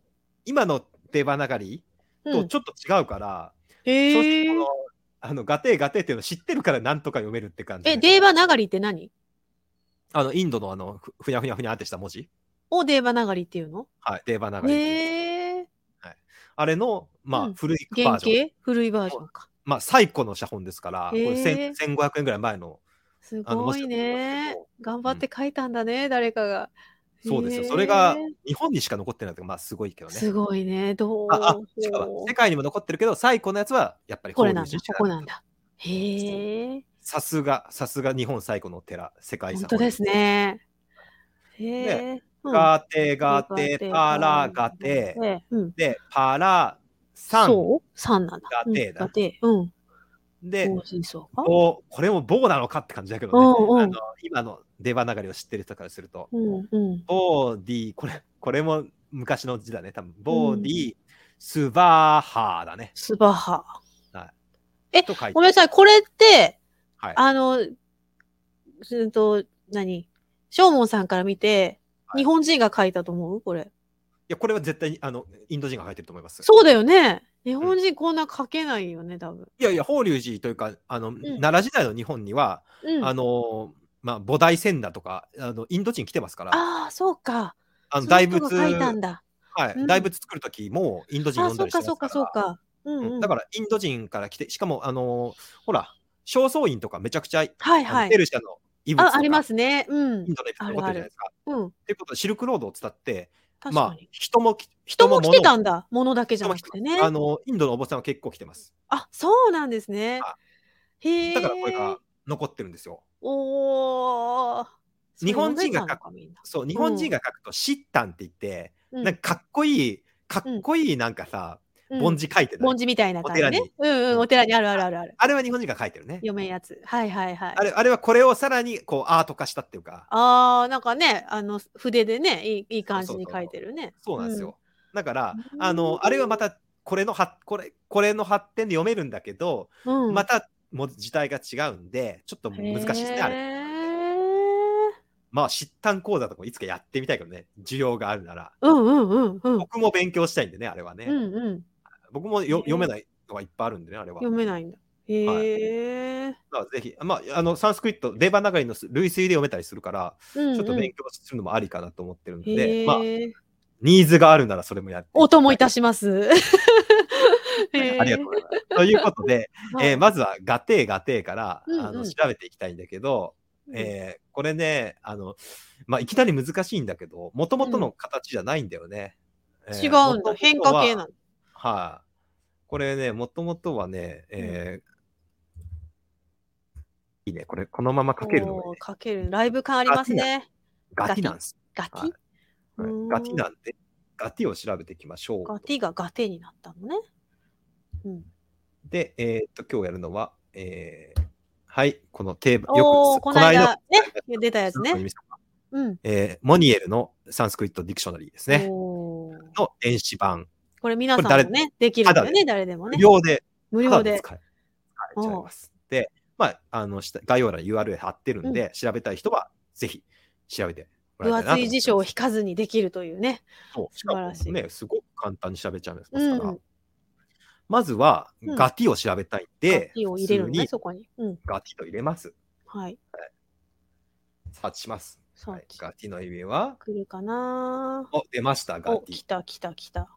今のデーバナガリうん、とちょっと違うから、そへえしてこ。のあのガテーガテーっていうの知ってるからなんとか読めるって感じ。え、デーバナガリって何？あのインドのあのふふにゃふにゃふにゃってした文字をデーバナガリっていうの？はい、デーバナガリっていう。へえ。あれの、まあ、うん古いバ原ージョン。型？古いバージョンか。まあ、最古の写本ですから、これへー1000 1500円ぐらい前の。すごいね。頑張って書いたんだね、誰かが。そうですよ。それが日本にしか残ってないのが、まあ、すごいけどね。すごいね。どう世界にも残ってるけど、最古のやつはやっぱりこれなんだ、法隆寺ここなんだ。へえ。さすが、さすが日本最古の寺、世界遺産。本当です。ね。へえ。うんガテ、ガテ、パラ、ガテ。で、パラ。そう？三なんだ。ガテだうんガテ。うん。で、これも棒なのかって感じだけどうんうんね。あの今の出花流れを知ってる人からすると。うんうん。ボーディー、これ、これも昔の字だね、多分。ボーディー、スバーハーだね。スバハ。と書いてごめんなさい、これって、はいあの、うんと、何？正門さんから見て、はい日本人が書いたと思う？これ。いや、これは絶対にあのインド人が書いてると思います。そうだよね。日本人こんな書けないよね、多分。いやいや、法隆寺というか、あの、奈良時代の日本には、うん。あの、まあ、菩提仙だとか、あのインド人来てますから、あああ、そうか。のその大仏、書いたんだ。はい、うん大仏作るときもインド人ああ、呼んだそうか、りしてますから。そうか、そうか。うん、うん。うんだから、インド人から来て、しかも、あのほら、正倉院とかめちゃくちゃ、はいはいペ。ルシャの遺物とあ、か、ありますね。うんイン。ドの遺物残ってるじゃないですか。うん。っていうことは、シルクロードを伝って、まあ人もき、人も来てた物んだ。物だけじゃなくてね。あの、インドのお坊さんは結構来てます。あ、そうなんですねあ。へえ。だからこれが残ってるんですよ。おー。日本人がそれ読めたのかみんなそう、日本人が書くと、シッタンって言って、うんなんかかっこいい、かっこいいなんかさ、うん梵字書いてない、梵字みたいな感じねお寺に。うんうん、お寺にあるあるあるある。あれは日本人が書いてるね。読めんやつ。はいはいはい。あれあれはこれをさらにこうアート化したっていうか、あー、なんかね、あの、筆でね、いいいい感じに書いてるね。そうなんですよ。だから、うんあの、あれはまた、これのはこれ、これの発展で読めるんだけど、うん。また、もう時代が違うんで、ちょっと難しいですね、あれ。れ。まあ、疾患講座とかもいつかやってみたいけどね、需要があるなら。うんうんうんうん。僕も勉強したいんでね、あれはね。うんうん。僕もよ読めないのがいっぱいあるんでね、あれは。読めないんだ。へえ。だからぜひ、まあ、あの、サンスクリット、デーバー流れの類推で読めたりするから、ちょちょっと勉強するのもありかなと思ってるんで、へまあ、え。ニーズがあるならそれもやって。お供いたします。ありがとうございます。ということで、はいえーまずはガテーガテーから、うんうんあの調べていきたいんだけど、えーこれね、あの、まあ、いきなり難しいんだけど、もともとの形じゃないんだよね。えー違うんだ。変化系な元々ははい、これね、もともとはね、えーいいね。これ、このままかけるのねかける。ライブ感ありますね。ガティなんです。ガティ、はいガティなんで、ガティを調べていきましょう。ガティがガテになったのね。うん。で、えーっと、今日やるのは、えーはい、このテーマ、よく、この間ね、出たやつね。うん。えーモニエルのサンスクリットディクショナリーですね。の電子版。これ皆さんもね、できるんだよね、誰でもね無。料で、無料で。使えちゃいます。で、まあ、あの、下概要欄に URL 貼ってるんで、調べたい人は、ぜひ調べても分厚い辞書を引かずにできるというね。そうしかも素晴らしいね、すごく簡単に調べちゃいますから、うんまずは、うんガティを調べたいんガで、ティを入れるのね、そこに。うん。ガティと入れます。はい。サーチします。はい gati の意味は、来るかなお、出ました、ガお、ティ。来た来た来た。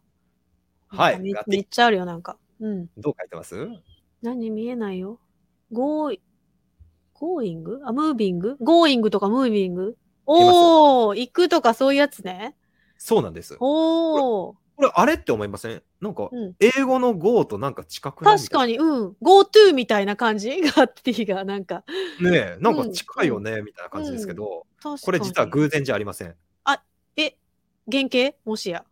はい、めっちゃあるよ、なんか。うん。どう書いてます？何見えないよ。 go、going あ、 moving going とか moving おー、行くとかそういうやつね。そうなんです。おー。これ、あれって思いません？なんか、うん。英語の Go となんか近くない確かに、うん。GoTo みたいな感じ？ガッティが、なんか。に。ねえ、なんか近いよね、みたいな感じですけど。これ実は偶然じゃありません。え、原型？もしや。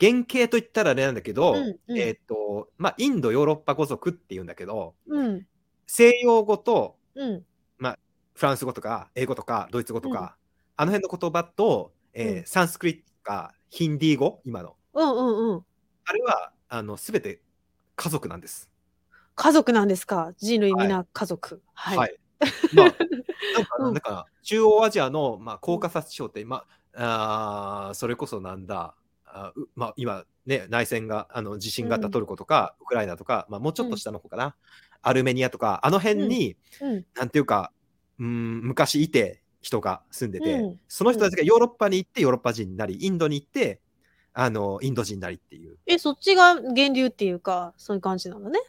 原型と言ったらあれなんだけど、うんうんえっ、と、まあ、インド、ヨーロッパ語族って言うんだけど、うん。西洋語とうん。フランス語とか、英語とか、ドイツ語とか、あの辺の言葉と、えーうんサンスクリットとか、ヒンディー語、今の。うんうんうん。あれは、あの、すべて家族なんです。家族なんですか？人類皆家族。はい。はい。まあ、なんか、うんなんか中央アジアの、まあ、コーカサス地方って、まあ、あーそれこそなんだ、あうまあ、今、ね、内戦が、あの地震があったうん。トルコとか、ウクライナとか、まあ、もうちょっと下の方かな、アルメニアとか、あの辺に、うん。なんていうか、うん、昔いて、人が住んでて、うん。その人たちがヨーロッパに行って、ヨーロッパ人になり、インドに行って、あのインド人になりっていう、え、そっちが源流っていうか、そういう感じなんだね。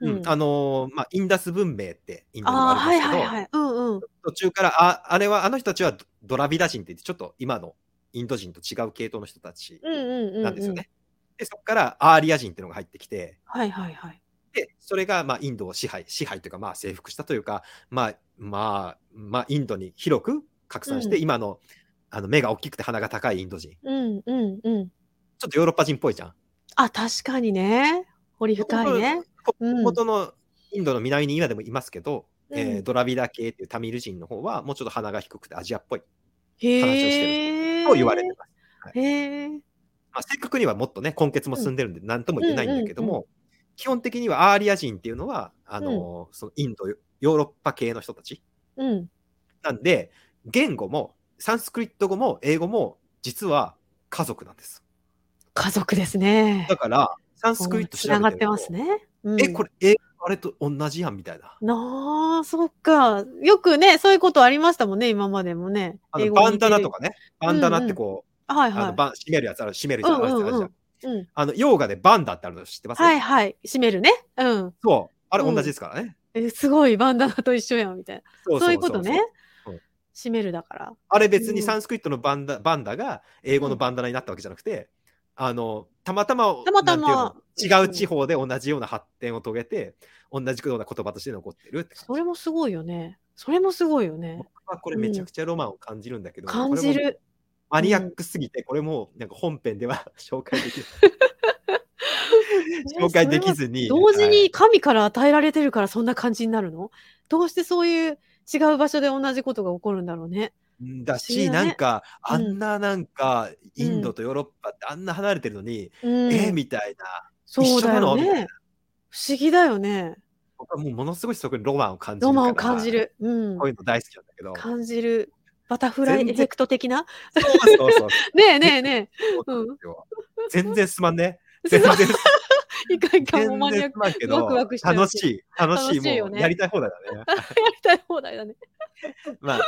うん。あのーまあ、インダス文明ってインドにもあるんですけど、はいはい。うんうん。途中から、ああれは、あの人たちはドドラビダ人って言って、ちょっと今のインド人と違う系統の人たちうんうんうん、うん。なんですよね。で、そこからアーリア人っていうのが入ってきて、はいはいはい。で、それがまあインドを支配、支配というか、まあ征服したというか、まあ、まあ、まあ、インドに広く拡散して、うん今のあの目が大きくて鼻が高いインド人。うんうんうん。ちょっとヨーロッパ人っぽいじゃん。あ、確かにね。掘り深いね。うん元のインドの南に今でもいますけど、えーうんドラビダ系っていうタミル人の方は、もうちょっと鼻が低くてアジアっぽいへえ。と言われてます。へえ。まあ、正確にはもっとね、根血も進んでるんで、なんとも言えないんだけども、基本的にはアーリア人っていうのは、あのそのインド、ヨーロッパ系の人たち。うん。なんで、言語も、サンスクリット語も英語も、実は家族なんです。家族ですね。だから、サンスクリット調べてるとつながってますね。うんえ、これ、英語あれと同じやんみたいな。なあ、そっか。よくね、そういうことありましたもんね、今までもね。あのバンダナとか。かね、バンダナってこう、はいはい。あの締めるやつある、締めるやつある、じゃん。あの、ヨーガでバンダってあるの知ってます、はいはい。閉めるね。うん。そう。あれうん同じですからね。えすごい、バンダナと一緒やん、みたいな。そそういうことねそう。閉めるだから。あれ別にうんサンスクリットのバンダバンダが英語のバンダナになったわけじゃなくて、あの、たまたま、たまたま違う地方で同じような発展を遂げて、同じような言葉として残ってるって感じそれもすごいよね。それもすごいよね。僕はこれめちゃくちゃロマンを感じるんだけど、感じこれもる。マニアックすぎて、これもなんか本編では 紹介できる。紹介できずに。同時はいに神から与えられてるからそんな感じになるの？どうしてそういう違う場所で同じことが起こるんだろうね。うんだし、ねなんか、あうんんななんか、インドとヨーロッパってあんな離れてるのに、うん、えーみたいな、そうだよね。不思議だよね。僕はもうものすごいそこにロマンを感じる。ロマンを感じる。うんこう。いうの大好きなんだけど。感じる。バタフライエフェクト的な？そうそうそう。ねえねえねそうなん全然すまんね。全え。然、いかんいかん、もマニアック。ワクワクしちゃう楽しい、楽しい、楽しいよねもうやりたい放題だね。やりたい放題だね。まあ、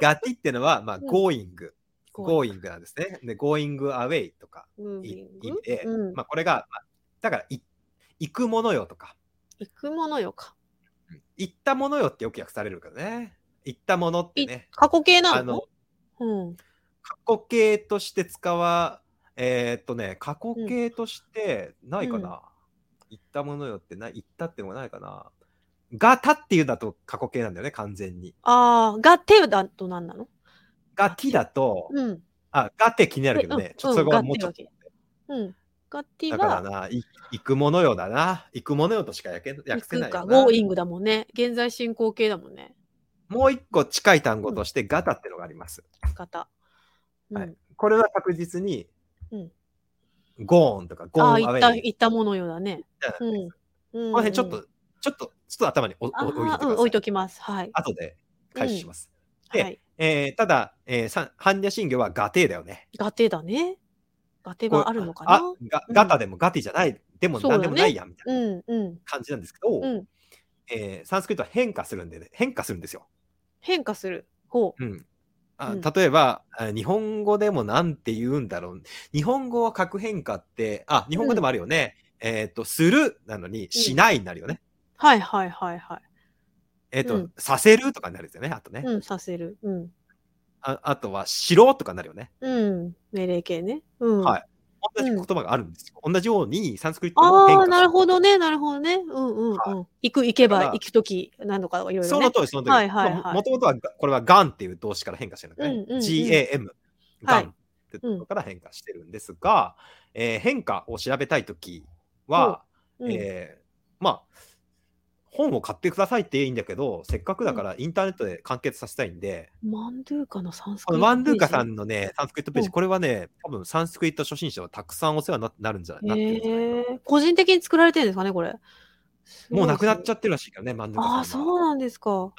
ガティってのは、まあ、ん going、Going going なんですね。で、going away とか意味で、うんまあ、これが、まあ、だからい、行くものよとか、行くものよか。行ったものよってよく訳されるからね。行ったものっていね、過去形なあのの、うん。過去形として使わ、えーっとね、過去形としてないかな。行ったものよってな、行ったってのがないかな。ガタっていうだと過去形なんだよね、完全に。ああ、がてだと何なの？ガティだと、うん。あ、ガテ気になるけどうんね、ちょっとそれはもうちょっと。うん。がてだからは、な、い行くものよだな。行くものよとしか訳訳行くか、せないよな。going だもんね。現在進行形だもんね。もう一個近い単語としてガタってのがあります。方。うん、はいこれは確実に、うんゴーンとかゴああ、ーンアウェイ行った、行ったものよだね。うんこの辺ちょっと、ちょっと、ちょっと頭に置いときます。はい。後で開始します。ではい。えーただ、えー、さ般若心経はガテーだよね。ガテだね。ガテがあるのかあなうんガガタでもガティじゃない、でもそうだね何でもないやんみたいなうん、うん、感じなんですけど、うん。えーサンスクリットは変化するんで、ね、変化するんですよ。変化する。ほう。うんあうん例えば、あ日本語でもなんて言うんだろう。日本語は核変化って、あ、日本語でもあるよね。えっ、と、するなのに、しないになるよね。はいはいはいはい。えっ、と、うんさせるとかになるんですよね。あとね。うん、させる。うん。ああとは、しろとかになるよね。うん。命令形ね。うん。はい同じ言葉があるんですよ。同じように、サンスクリットも変化ああ、なるほどね。ね、なるほどね。うんうんうん。は行く、行けば行くとき、何度かいろいろね。その通り、その通り。はいはいはいもともとは、これはガンっていう動詞から変化してるんだね。うんうんうん GAM。はいガンってところから変化してるんですが、えー変化を調べたいときは、うんえーまあ、本を買ってくださいっていいんだけど、せっかくだからインターネットで完結させたいんで、マンドゥーカのサンスクこリットのマンドゥーカさんのね、サンスクリットページ、うん。これはね、多分サンスクリット初心者はたくさんお世話にななるんじゃないなってるんじゃなえ。個人的に作られてるんですかね、これ。もうなくなっちゃっってるらしいからね、マンドゥーああ、カさんは。そうなんですか。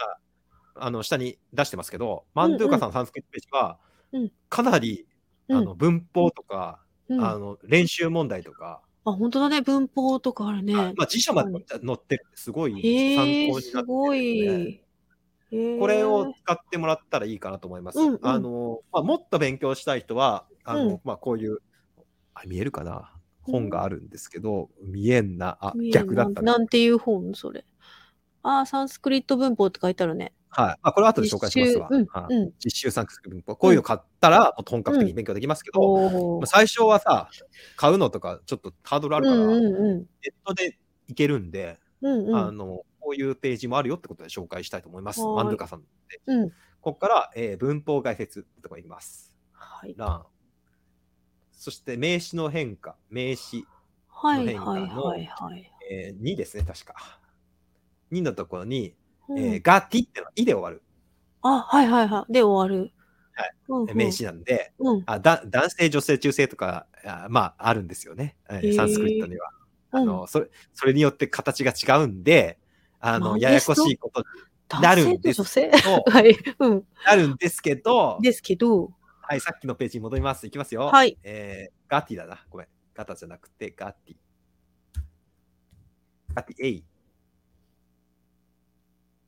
あの下に出してますけど、マンドゥーカさんのサンスクリットページはうん、かなり、うん。あの文法とか、うん、ああ、の練習問題とか、本当だね。文法とかあるね。まあ、辞書まで載ってるんですごい参考になってるこれを使ってもらったらいいかなと思います。うんうんあのまあ、もっと勉強したい人は、あのうんまあ、こういうあ、見えるかな？本があるんですけど、見えんな。あ、逆だったね。なんていう本？それ。ああ、サンスクリット文法って書いてあるね。はい。あ、これは後で紹介しますわ。実習はい実習サンクス文法。こういうの買ったら、もっと本格的に勉強できますけど、最初はさ、買うのとかちょっとハードルあるから、うんネうんットでいけるんで、うんうんあの、こういうページもあるよってことで紹介したいと思います。マンドゥカさんで。うん。ここから、えー文法概説とかいきます。はい。欄。そして名詞の変化、名詞、はいの変化のはいはいはい。えー2ですね、確か。2のところに、うんえーガティってのは、いで終わるあ、はいはいはい。で終わる。はいうんうん。名詞なんで、うん。あだ男性、女性、中性とか、あまあ、あるんですよね、えサンスクリットには。あうんのそれそれによって形が違うんで、あのややこしいことになるんですけと女性？ど、はい。うん。なるんですけど、ですけど、はい、さっきのページに戻ります。いきますよ。はい。えー gati だな。ごめん。 gata じゃなくて、 gati。gati、エイ。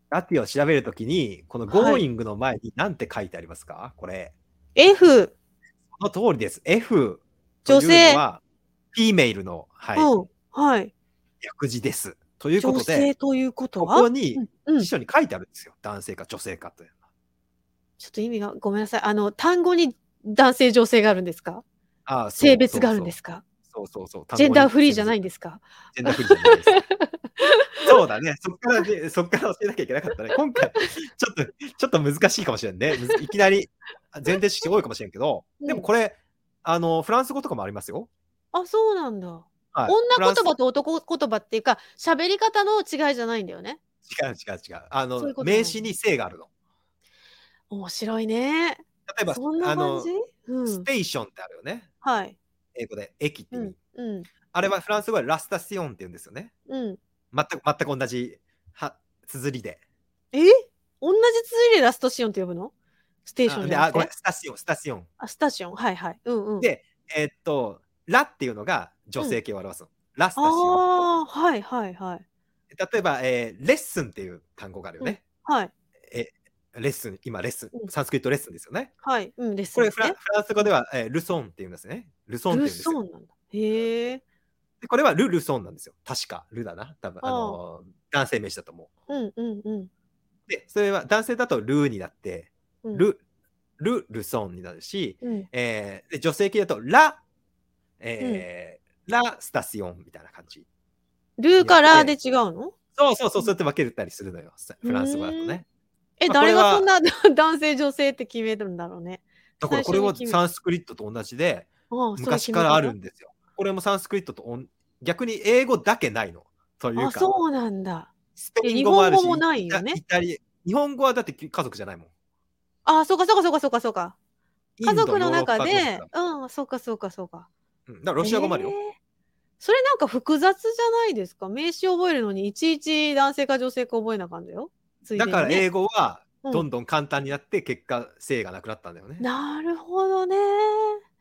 gati を調べるときに、このはい Going の前に何て書いてありますか、これ。F。その通りです。F 女性は、フィーメイルの、はいうん。はい。訳字です。というこ女とで、性ということこは？こにうんうん辞書に書いてあるんですよ。男性か女性かというのは。ちょっと意味がごめんなさい。あの、単語に男性、女性があるんですか？ああ性別があるんですか？そうそうそう。ジェンダーフリーじゃないいんですか？ジェンダーフリーじゃないです。そうだね。そっからね、そっから教えなきゃいけなかったね。今回、ちょっと、ちょっと難しいかもしれんね。いきなり、前提知識多いかもしれんけど、うんでもこれ、あの、フランス語とかもありますよ。あ、そうなんだ。はい、女言葉と男言葉っていうか、喋り方の違いじゃないんだよね。違う違う違う。あの、そういう名詞に性があるの。面白いね。例えば、そんなあの、うんス。テーションってあるよね。はい。英語で、駅って意味。うん。うん。あれはフランス語でラスタシオンって言うんですよね。うん。全く、全く同じ、は、綴りで。え？同じ綴りで la station って呼ぶの？ステーションあであ、じゃなくて？ごめん、 station、station。あ、 station。はいはい。うんうん。でえっと、 la っていうのが女性形を表すの。 la station。ああ、はいはいはい。例えば、えーレッスンっていう単語があるよね。はい。レッスン、今レッスンう、んサンスクリットレッスンですよね。はい。うん、レッスこれフラ。フランス語では、えー leçon って言うんですね。 leçon ってル言うんですよ。ソンなんだ。へえ。でこれはルルソンなんですよ。確か、ルだな。多分、あのー男性名詞だと思うんうんうん。う。で、それは男性だとルーになって、うん、ル、ル、ルソンになるし、うん。えーで女性系だとラ、えーラスタシオンみたいな感じ。ルーかラーで違うの？そうそうそうそう、やって分けたりするのよ。さフランス語だとね。え、誰がそんな 男性女性って決めるんだろうね。だからこれはサンスクリットと同じで、ああ昔からあるんですよ。これもサンスクリットとおん逆に英語だけないの。というあ、か、そうなんだ。スペイン語もあるし、日本語もないよね？日本語はだって家族じゃないもん。あ、そうかそうかそうかそうかそうか。家族の中で？うん、そうかそうかそうか。らうんだからロシア語もあるよ。えーそれなんか複雑じゃないですか？名詞覚えるのにいちいち男性か女性か覚えなあかんだよ。ついでにねだから英語はうんどんどん簡単になって結果性がなくなったんだよね。なるほどね。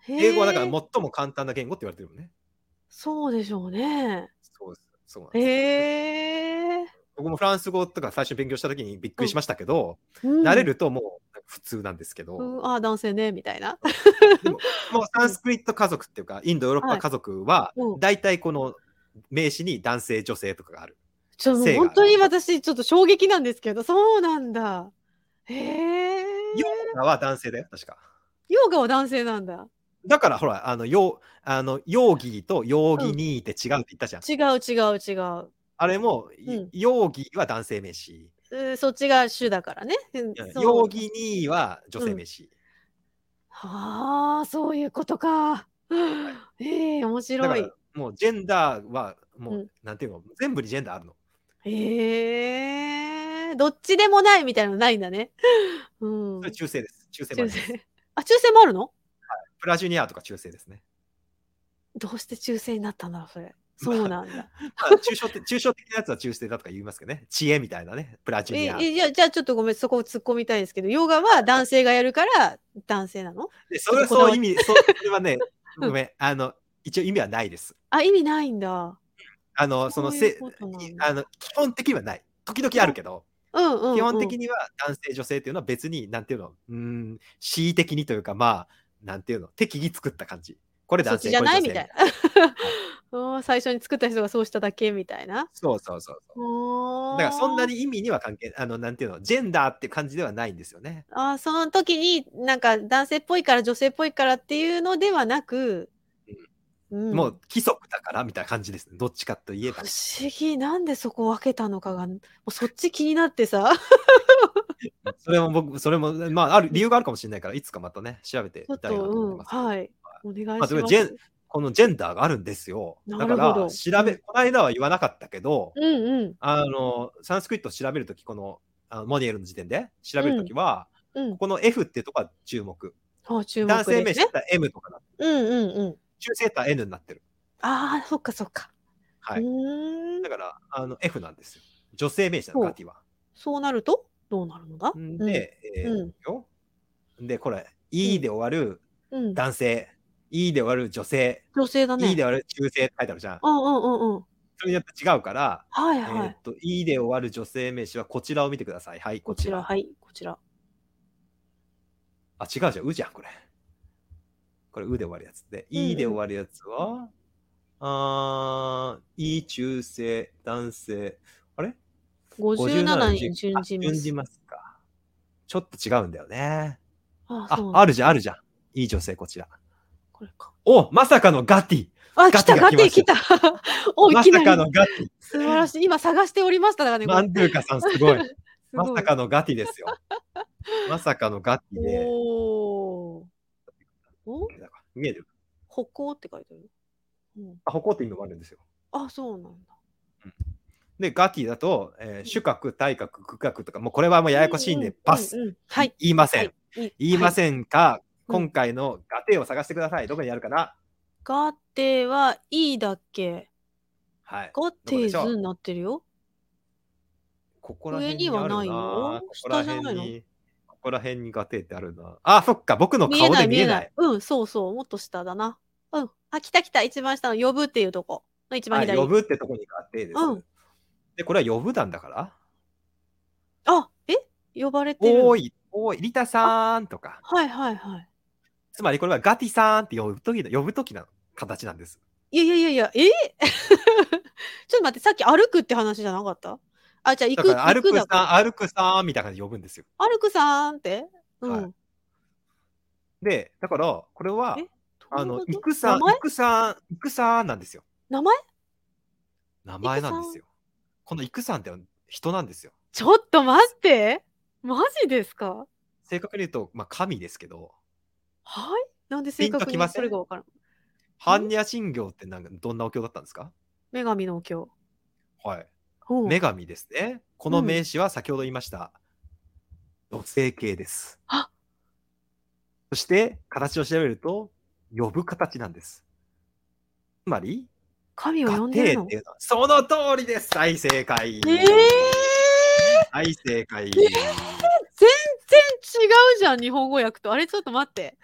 英語はだから最も簡単な言語って言われてるよね。そうでしょうね。そうです。そうなんですへえ。僕もフランス語とか最初勉強した時にびっくりしましたけど、うん慣れるともう普通なんですけど、うん、あ男性ねみたいな。でも もうサンスクリット家族っていうかインドヨーロッパ家族はうん大体この名詞に男性女性とかがある。ちょっと本当に私ちょっと衝撃なんですけどそうなんだ。へえ。ヨーガは男性だよ確か。ヨガは男性なんだ。だからほらあのヨあのヨーギーとヨーギニーって違うって言ったじゃん。違う違う違う。あれも、うんヨーギーは男性名詞。うんそっちが主だからね。ヨーギニーは女性名詞。はあそういうことか。ええ面だか白いら。もうジェンダーはもう、うんなんていうの？全部にジェンダーあるの。へえどっちでもないみたいなのないんだね。うん。中性です。中性もあ中ります性。あ中性もあるの？プラジュニアとか中性ですね。どうして中性になったんだろうそれ。そうなんだ。まあ、抽象的抽象的なやつは中性だとか言いますけどね。知恵みたいなね。プラジュえニア。えじゃあじゃあちょっとごめんそこを突っ込みたいんですけどヨガは男性がやるから男性なの？でそれはそう意味、それはね、ごめん、あの、一応意味はないです。あ意味ないんだ。あの、そのせあの基本的にはない。時々あるけど、うんうん、うん。基本的には男性、女性っていうのは別に、なんていうの、うーん、恣意的にというか、まあ、なんていうの、適宜作った感じ。これ男性、じゃないみたいな。うん最初に作った人がそうしただけみたいな。そうそうそうそう。だだからそんなに意味には関係、あの、なんていうの、ジェンダーって感じではないんですよね。あーその時になんか男性っぽいから女性っぽいからっていうのではなく、うんもう規則だからみたいな感じですね。どっちかといえば不。思議なんでそこ分けたのかがもうそっち気になってさそれも僕、それも、まあ、ある理由があるかもしれないから、いつかまたね、調べてみたいなと思うん、ってます。はいお願いしまあます。でもジェンこのジェンダーがあるんですよ。だから、調べ、うんこの間は言わなかったけど、うんうんあの、サンスクリットを調べるとき、この、あのモニエルの時点で調べるときは、うんこの F っていうとこは注目。あ注目男性名詞だったら M とかなってる。うんうんうん中性だったら N になってる。ああそっかそっか、はいだから、あの F なんですよ。女性名詞なの、ガティは。そうなると？どうなるのだ？んで、えよで、これ、E で終わる男性、E で終わる女性、女性だね E で終わる中性って書いてあるじゃん。うんうんうんうんそれによって違うから、はいはい、えーっと、E で終わる女性名詞はこちらを見てください。はい、ここちら。ちらはいこちらあ、違うじゃん。うじゃん、これ。これ、うで終わるやつで。うんうん E で終わるやつは、あー、E 中性、男性。あれ？57に準あじます順じますか。ちょっと違うんだよね。あああるじゃん、あるじゃん。いい女性、こちら。これかおまさかのガティあガ来たガティ来来た おいまさかのガティ素晴らしい今探しておりましたからねマンドゥーカさん、すごい。すまさかのガティですよ。まさかのガティで。お見える。歩行って書いてある、うん、あ、歩行って意味もあるんですよ。あそうなんだ。で、ガティだと、えー主格、体格、区画とか、もうこれはもうややこしいんで、パス。はい。言い。ません。はい。言い。まんせんか、うん。今回のガテを探してください。どこにあるかな？ガテは E だっけ？はい。ガテーズになってるよ。ここら辺にはないよ。下じゃないの？ここら辺にガテってあるな。あ、そっか、僕の顔ない見えなで見えない。い。うんそうそう。もっと下だな。うん。あ来た来た。一番下の呼ぶっていうとこ。の一番はい、左。呼ぶってとこにガテです。うん。で、これは呼ぶなんだから？あえ？呼ばれてる。おーい、おーい、リタさーんとか。はいはいはい。つまりこれはガティさーんって呼ぶとき呼ぶときの形なんです。いやいやいやいや、え？ちょっと待って、さっき歩くって話じゃなかった？あ、じゃあ行く、だから、歩く。さん、歩くさんみたいな感じで呼ぶんですよ。歩くさんって？うん。はいで、だから、これはえ、あの、行くさん、行くさん、行くさんなんですよ。名前？名前なんですよ。この育さんって人なんですよ。ちょっと待って。マジですか？正確に言うと、まあ、神ですけど、はい？なんで正確にそれがわからん。般若心経ってなんかどんなお経だったんですか？女神のお経。はい。ほう女神ですね。この名詞は先ほど言いました。女性形です。あそして、形を調べると、呼ぶ形なんです。つまり、神をガ呼んでるの？その通りです大正解えー、大正解全然違うじゃん、日本語訳と。あれ、ちょっと待って。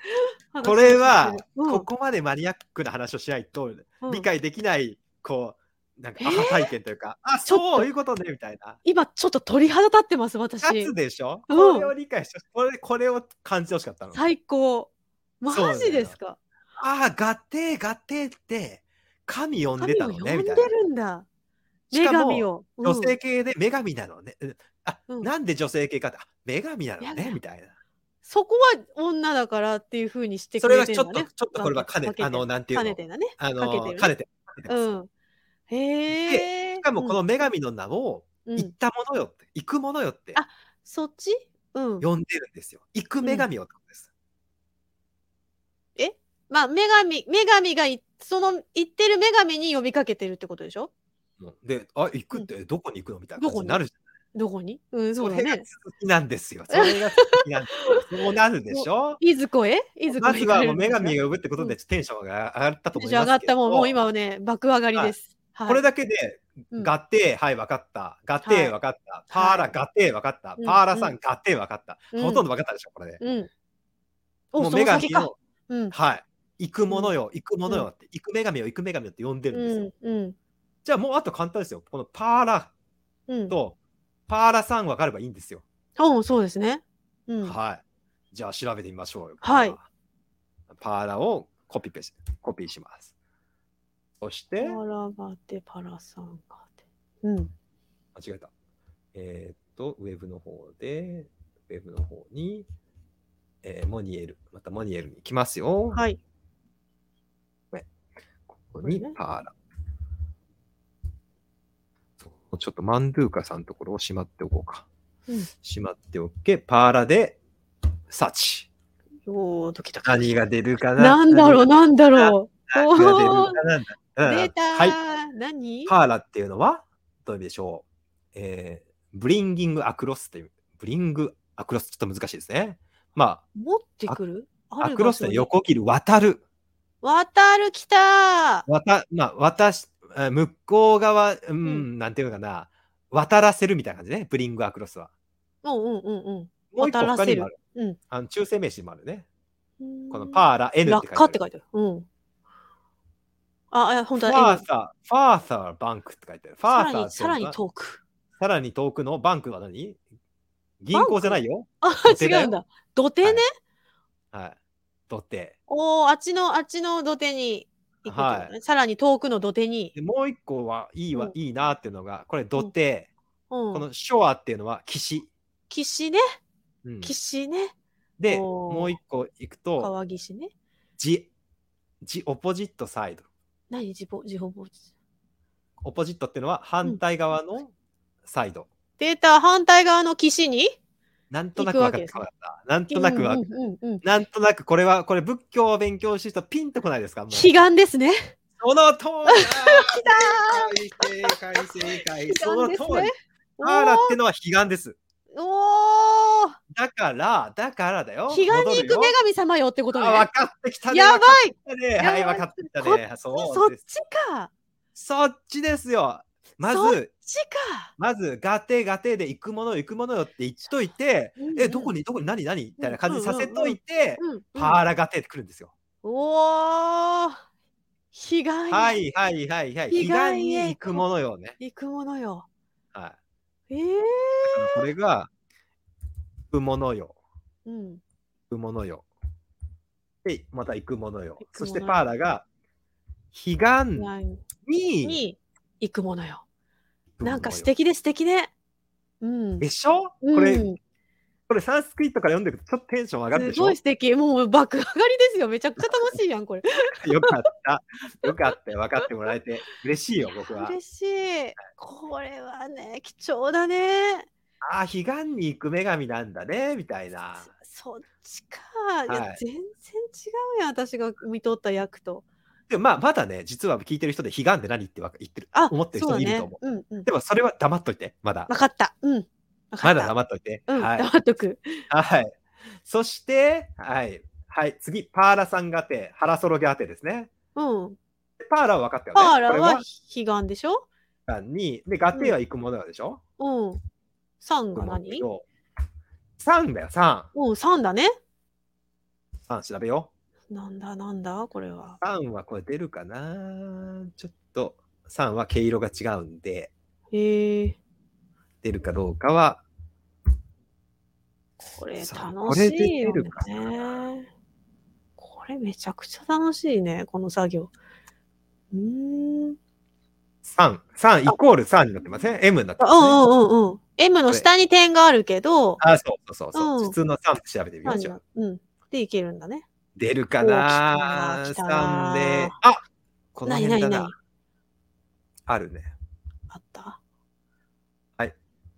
これはうんここまでマニアックな話をしないとうん理解できない、こう、なんか、えーアハ体験というか、あ、ちょっとそういうことね、みたいな。今、ちょっと鳥肌立ってます、私。勝つでしょ、うんこれを理解して、これ、これを感じてほしかったの。最高。マジですか？ああ、ガテー、ガテーって、神呼んでたのね、みたいな。るんだ。女しかも神を。うん女性系で女神なのね。うんあ、うんなんで女性系かって、あ、女神なのね、みたいな。そこは女だからっていうふうにしてそくれはちょっと、れてるんだね。ちょっとこれは兼ねて、あの、なんていうの？兼ねてんだね。あの、かねて。うん。へえ。しかもこの女神の名を、うん、行ったものよって、行くものよってあそっち？うん。呼んでるんですよ。行く女神よってことです。まあ、女神、女神がい、その言ってる女神に呼びかけてるってことでしょ？もうで、あ、行くってどこに行くのみたいな感じになるじどこに？うん、ゃん。そうだね。れが続きなんですよ。それが続きなんですよ。そうなるでしょ？いずこへ？いずこへまずはもう女神が呼ぶってことでテンションが上がったと思いますけど。上がったもん、もう今はね、爆上がりです。はい、これだけで、うんガテー、はい、分かった。ガテはいー、分かった。パーラ、ガテー、分かった。うんパーラさ、うんガテー、分かった。うんほとんど分かったでしょ、これで。うん。お、もう。女神の、うん。はい。行くものよ、行くものよって、行く女神よ、行く女神よって呼んでるんですよ。うん。うん。じゃあもうあと簡単ですよ。このパーラうん。と、パーラさん分かればいいんですよ。おそうですね。うん。はい。じゃあ調べてみましょうよ。はい。パーラをコピペし、コピーします。そして、パラガテ、パラサンガテ。うん。間違えた。えーっと、ウェブの方で、ウェブの方に、えーモニエル、またモニエルに行きますよ。はい。ここにパーラ。そうちょっとマンドゥーカさんのところをしまっておこうか。うんしまっておけ、パーラで、サーチ。おー、ドキドキ。何が出るかな？なんだろう、なんだろう。何が出るおーかなうん出たー、はい。何？パーラっていうのは、どういう意味でしょう。えー、ブリンギングアクロスっていう、ブリングアクロスちょっと難しいですね。ま持ってくる？アクロスって横切る、渡る。渡る来たー渡、まあ、渡し、あ向こう側、うん、んなんていうのかな、渡らせるみたいな感じね、ブリングアクロスは。うんうんうんもう一個渡らせる他にもある。うんあの中性名詞もあるね。うん。このパーラ N って書いてある。落下って書いてある。うん。あ、あ本当フだ。ァーサー、ファーサーバンクって書いてある。ファーサーさらに遠く。さらに遠くのバンクは何？銀行じゃないよ。あ、違うんだ。土手ね？はい。土手。おー、あっちの、あっちの土手に行くってことね。さらに遠くの土手に。でもう一個はいいわ、うんいいなっていうのが、これ土手。うん。このショアっていうのは岸。岸ね？うん岸ね？で、もう一個行くと、川岸ね。ジ、ジオポジットサイド。何？自保、自保防止？オポジットっていうのは反対側のサイド。データ反対側の岸に？なんとなく分かった。なんとなく分かっうんうんうん。なんとなくこれは、これ仏教を勉強してる人ピンとこないですか？もう。彼岸ですね。その通り 来だ正解、正解、彼その通り岸ですね。。パーラってのは彼岸です。おーだから、だからだよ。彼岸に行く女神様よってことね。あ、分かってきたね。やばいね。はい、分かってきたこね。そうそっ。ちか。そっちですよ。まそっず、ちか。まず、ガテガテで行くもの、行くものよって言っといて、え、どこにに、どこに、何、何みたいな感じにさせといて、うんうんパーラガテって来るんですよ。おー。彼岸。はい、はい、はい、はい。彼岸へ彼岸に行くものよね。行くものよ。はい。ええだからこれが、行くものよ。うん。行くものよ。で、また行くものよそしてパーラが、彼岸何にに行くものよ。なんか素敵で素敵ね。うん。でしょ？こうんれ、ここれサンスクリットから読んでいくとちょっとテンション上がるですしょ？ごい素敵。もう爆上がりですよ。めちゃくちゃ楽しいやん、これ。よかった。よかったよ。分かってもらえて。嬉しいよ、僕は。嬉しい。これはね、貴重だね。ああ、彼岸に行く女神なんだね、みたいな。そっちか。いや、はい全然違うやん、私が見とった役と。でもまあ、まだね、実は聞いてる人で彼岸って何って言ってる。あ、思ってる人いると思。う。うんうん。でもそれは黙っといて、まだ。わかった。うん。まだ。黙っといて。うん、はい。黙っとく。はい。そして、はい。はい。次、パーラさんがて、ハラソロギャーテですね。うん。パーラは分かったよね。パーラは彼岸でしょ？彼岸に、で、ガテは行くものでしょ、うん。サンが何ど3だよ、3。うん、サンだね。3調べよなんだなんだ？これは。う。3はこれ出るかな？ちょっと、3は毛色が違うんで、へえ。出るかどうかは、これ楽しいよ出るかね。これめちゃくちゃ楽しいね、この作業。うーん。うん3、3イコール3になってません ?M になってうます、ね。んうんうん。M の下に点があるけど、あ、そうそうそうそう、うん普通の3って調べてみましょう。うん。で、いけるんだね。出るかおなー来たな ?3 で、あこの辺だな。あるね。あった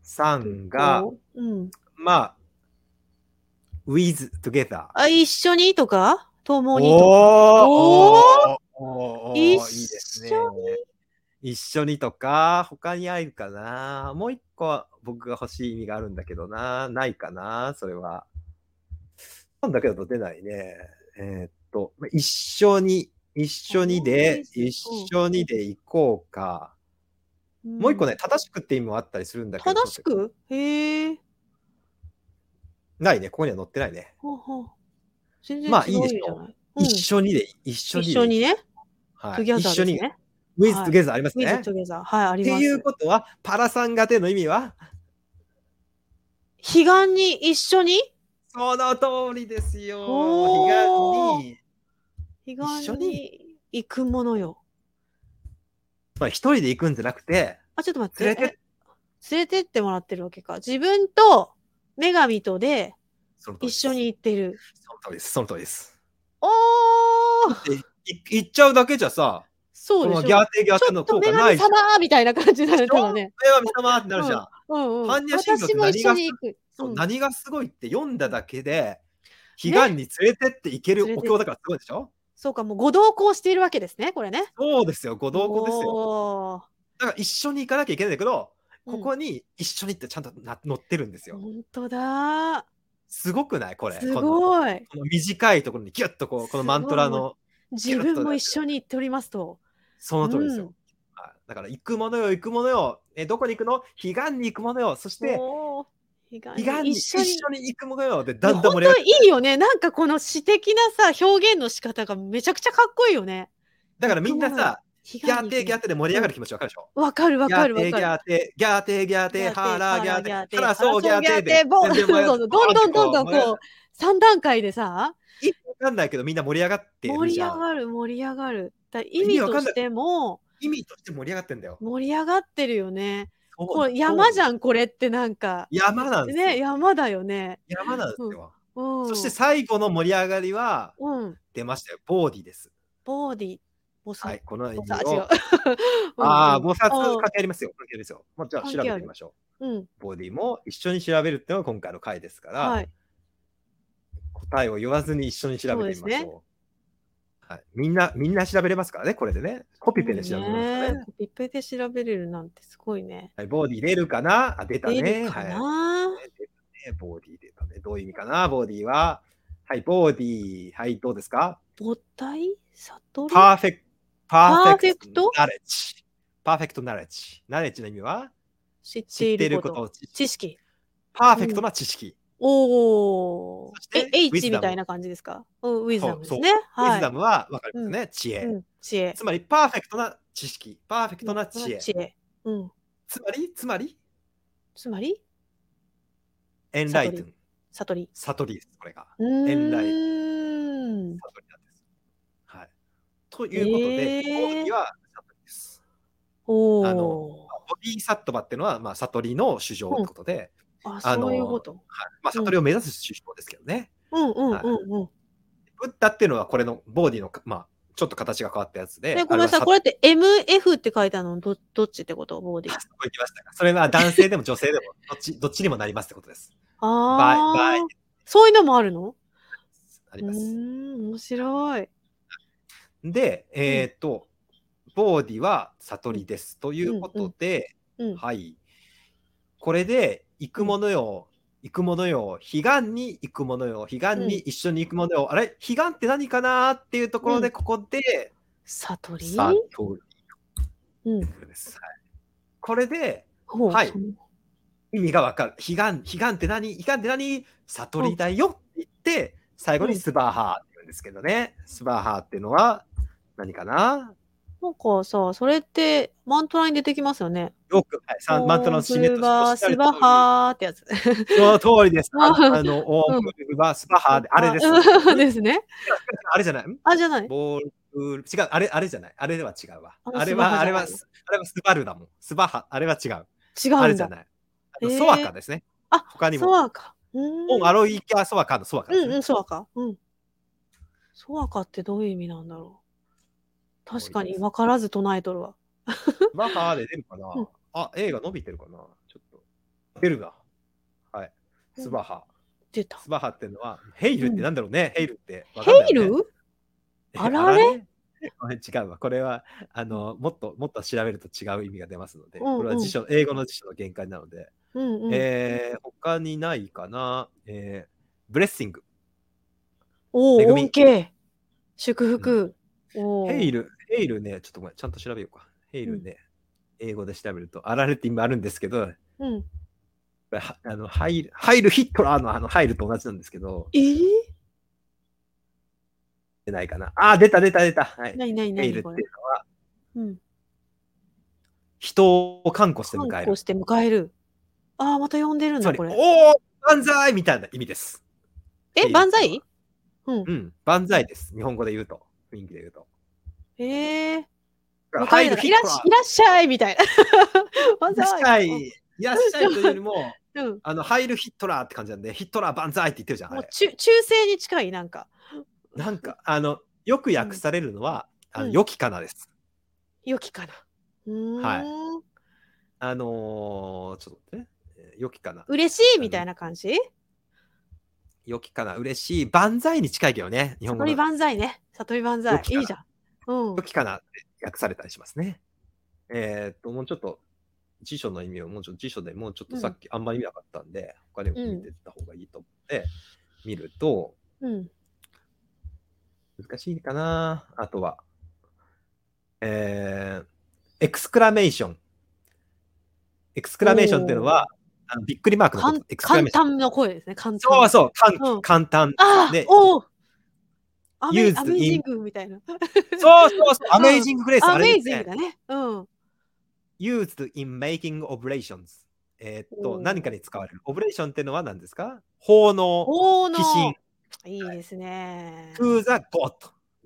3が、うん。まあ、with, together。あ、一緒にとか？共にとか？おーおーいい一緒。一緒にとか、他にあるかな？もう一個僕が欲しい意味があるんだけどな。ないかな？それは。なんだけど出ないね。えーっと、ま一緒に、一緒にで、一緒にで行こうか。もう一個ね、正しくって意味もあったりするんだけど。正しく？へえ。ないね。ここには載ってないね。ほうほう全然まあ違いいでしょううん一緒にで、一緒にで。一緒にね。はい。 together 一緒に。with はい together ありますね。with together。はい、あります。っていうことは、 pārasaṃgate の意味は？彼岸に一緒に？その通りですよ。おー彼岸に、彼岸一緒にに行くものよ。まあ、一人で行くんじゃなくて、あ、ちょっと待って。連れてえ連れてってもらってるわけか。自分と女神とで一緒に。行ってる。その通りです。その通りです。おー行っちゃうだけじゃさ、そうでしょ。このギャーテーギャーテーの効果ない神じゃん。様みたいな感じになるからね。女神様ってなるじゃん。うんうん。般若心経って私も一緒に行く。そ何がすごいって読んだだけで、彼岸に連れてって行けるお経だからすごいでしょ？そうか、もうご同行しているわけですね、これね。そうですよ、ご同行ですよ。よ。だから一緒に行かなきゃいけないんだけど、うんここに一緒にってちゃんとな載ってるんですよ。本当だ。すごくない？これ。すごい。この短いところにギュッとこう、このマントラの、自分も一緒に行っておりますと。その通りですよ。うんはいだから、行くものよ、行くものよ。え、どこに行くの？彼岸に行くものよ。そして、彼彼岸に一緒に行くものよ。で、だんだん盛り上が。いいよね。なんかこの詩的なさ、表現の仕方がめちゃくちゃかっこいいよね。だからみんなさ、ギギャーテーギャーテーで盛り上がる気持ちわかるでしょ？わかるわギャーテーギかるわかる。ャーテー、ギャーテーギャーテー、ハラギャーテー、ハラハソーギャーテーで。どんどんどんどんこう、三段階でさ、意味わかんないけどみんな盛り上がってる盛りじゃん。上がる盛り上がる。だ意味としても意味として盛り上がってんだよ。盛り上がってるよね。そうこれ山じん。ゃんこれってなんか。山なんですよ。ね、山だよね。山なんですよ。うん。そして最後の盛り上がりはうん。出ましたよ。ボーディです。ボーディ、ボサ、はい、この意ボ味を。ああ、うん菩薩うん関係ありますよ。関係ありますよ。まあ、じゃあ調べてみましょうん。う。ボディも一緒に調べるっていうのが今回の回ですから、はい。答えを言わずに一緒に調べてみましょう。はい、みんな、みんな調べれますからね、これでね。コピペで調べれますからね。コピペで調べれるなんてすごいね。はい、ボディ出るかな？あ、出た出ね。るかな、はい。出たね。ボディ出たね。どういう意味かな？ボディは。はい、ボディ。はい、どうですか？母体？悟り？パーフェクト、パーフェクトナレッジ。パーフェクトナレッジ。ナレッジの意味は知っているこ。こととを知識。パーフェクトな知識。おおそし。てえ、H みたいな感じですか？うん、ウィズダムですね。ウはい。ィズダムは分かりますね。知恵。うん、知恵。つまり、パーフェクトな知識。パーフェクトな知恵。知恵。うん。つまり、つまり、つまり、エンライトン。悟り。悟りです、これが。エンライん。悟り。ということで、えーボディは悟りです。おあのお。ボディサットバっていうのは、まあ、悟りの主情ってことで、あ、あのそういうこと。はいまあ、悟りを目指す手法ですけどね。うんうんはいうんうん。ブッダっていうのはこれのボディのか、まあ、ちょっと形が変わったやつで。え、ごめんなさい。これれって MF って書いてあるの？どどっちってこと？ボディ。そこ行きましたか。それは男性でも女性でもどっち どっちにもなりますってことです。ああ。そういうのもあるの？うあります。面白い。で、えっ、と、ボーディは悟りです。ということで、うん。はい。これで、行くものよ、行くものよ、彼岸に行くものよ、彼岸に一緒に行くものよ、あれ？彼岸って何かなっていうところで、うんここで、悟り？悟うん。りです。はいこれで、はい意味がわかる。彼岸、彼岸って何？彼岸って何？悟りだよって言って、最後にスバーハーんですけどね。スバーハーっていうのは何かな？なんかさ、それってマントラに出てきますよね。よく、はい、さマントの締めとスバスバハーってやつ。その通りです。あ の、オームバスバハーで、あれです。あですね。あれじゃない？んあ、じゃない。ボール、違う、あれ、あれじゃない？あれでは違うわ。ああれは、あれは、あれはスバルだもん。スバハ、あれは違う。違う。あれじゃない。ソワカですね。あ他にも。ソワカ。うーんアロイキャソワカのソワカ。うんうん、ソワカ。うん。ソワカってどういう意味なんだろう。確かに分からず唱えとるわ。スバハーで出るかな？うんあ、映画伸びてるかな？ちょっと。出るな。はい。スバハ。出た。スバハっていうのは、ヘイルってなんだろうね？ヘイルってね。ヘイル？あられ？違うわ。これは、あの、もっと、もっと調べると違う意味が出ますので、うんうんこれは辞書、英語の辞書の限界なので、うんうん。えー、他にないかな？えー、blessing。おお、恩恵。祝福。おーヘイル、 hail ね、ちょっとごめん、ちゃんと調べようか。 hail ね、英語で調べると、あられって意味あるんですけど、うん。あの Heil、Heil ヒットラーのあの Heil と同じなんですけど、えー、出ないかな。あー、出た出た出た。はい。なになにな hail っていう。のは、うん。人を歓呼して迎える歓呼。して迎える。ああ、また呼んでるんだ、これ。ー万歳みたいな意味です。え、ル万歳？うん。うん、万歳です。日本語で言うと。雰囲気で言うと。ええー。ハイル迎えるいらっいらっしゃいみたいな。万いらっしゃい。いらっしゃいというよりも、うん。あの、ハイルヒットラーって感じなんで、ヒットラー万歳って言ってるじゃん。もう中中世に近い、なんか。なんか、あの、よく訳されるのは、あの、うん良きかなです。良きかな。はいあのーちょっと待ってね。えー良きかな。嬉しいみたいな感じ？良きかな。嬉しい。万歳に近いけどね。日本語の悟り。万歳ね。悟り万歳いいじゃん。うん良。きかなって訳されたりしますね。えーっと、もうちょっと、辞書の意味をもうちょっと辞書でもうちょっとさっきあんまり見なかったんで、他にも見てった方がいいと思って、見ると、うん。難しいかな。あとは、えー、 exclamation。exclamation っていうのは、あのびっくりマークのこ簡単の声ですね。簡単。そうそう、簡うん簡単。あで、おおアメアメイジングみたいな。そうそうそう、 Amazing Grace、アあれですねメイジング。だね。うん。used in making oblations。えーっと、何かに使われる？ oblation っていうのは何ですか？奉納、おーの寄進、いいですね。to the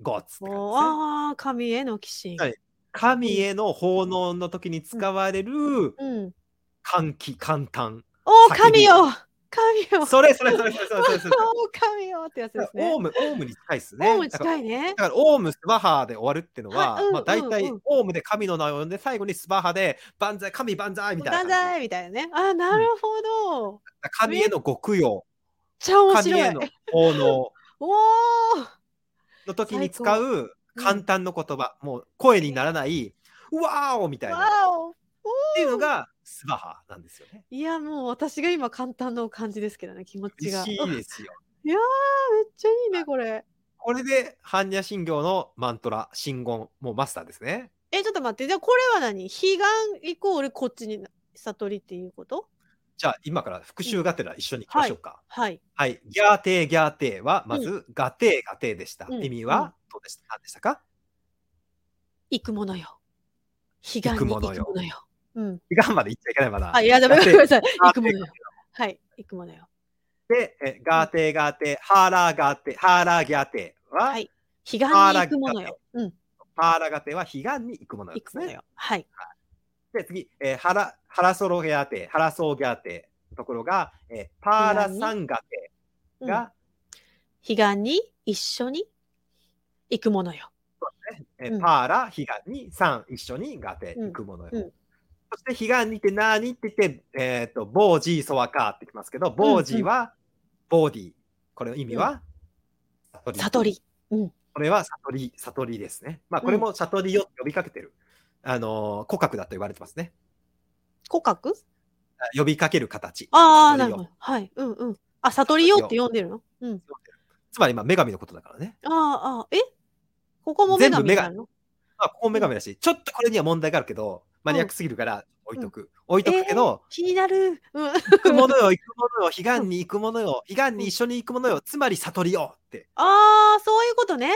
god。ーああ、神への寄進。はい神への奉納の時に使われるうん。歓喜、簡単。おー、叫び神よ神よそれそれそれそれそれそれそれ。おー、神よってやつですねオ。ウム、オウムに近いですね。おー、だから近いねだ。からオウム、スバハで終わるっていうのは、まあ大体オウムで神の名を呼んで、最後にスバハで万歳、神万歳みたいな万。歳みたいなね。あー、なるほど。神へのご供養、めっちゃ面白い神へ。の奉納 おーの時に使う簡単の言葉、もう声にならない、うわーおみたいなっわおていうのがスバハなんですよね。いや、もう私が今簡単の感じですけどね、気持ちが。嬉しいですよ。いやー、めっちゃいいね、これ。これで、般若心経のマントラ、真言、もうマスターですね。え、ちょっと待って、じゃあこれは何？彼岸イコールこっちに悟りっていうこと？じゃあ、今から復習がてら一緒に行きましょうか。はい。はい。ギャーテーギャーテーは、まず、 gate gate でした。うん意味は、どうでした？何でしたか？行くものよ。彼岸に行くものよ。うん。彼岸まで行っちゃいけない、まだ。あ、いや、だめごめんなさい。ガ行くものよ。はい。行くものよ。で、え gate gate、pāragate、ハーラーギャーテーは、はい。彼岸に行くものよ。うん。ハーラーガテーは彼岸に行くものですね。行くものよ。はい。で、次、えーハラ、ハラソロギャーテー、ハラソーギャーテー。ところが、えーパーラサンガテうんが、彼岸に一緒に行くものよ。えーうんパーラ、彼岸に3一緒にガテうん行くものよ。うんそして彼岸にって何って言って、えっ、と、ボージーソワカーってきますけど、ボージーはボーディー。これの意味は、悟り。悟り。うん。これは悟り、悟りですね。まあ、これも悟りよって呼びかけてる。あのー、古格だと言われてますね。古格？呼びかける形。ああ、なるほど。はい。うんうん。あ、悟りよって読んでるの？うん。つまり、まあ、女神のことだからね。ああ、ああ、え？ここも女神になるの？まあ、ここも女神だし、ちょっとこれには問題があるけど、マニアックすぎるから置いとく。置いとくけど、気になる。うん。行くものよ、行くものよ、彼岸に行くものよ、彼岸に一緒に行くものよ、つまり悟りよって。ああ、そういうことね。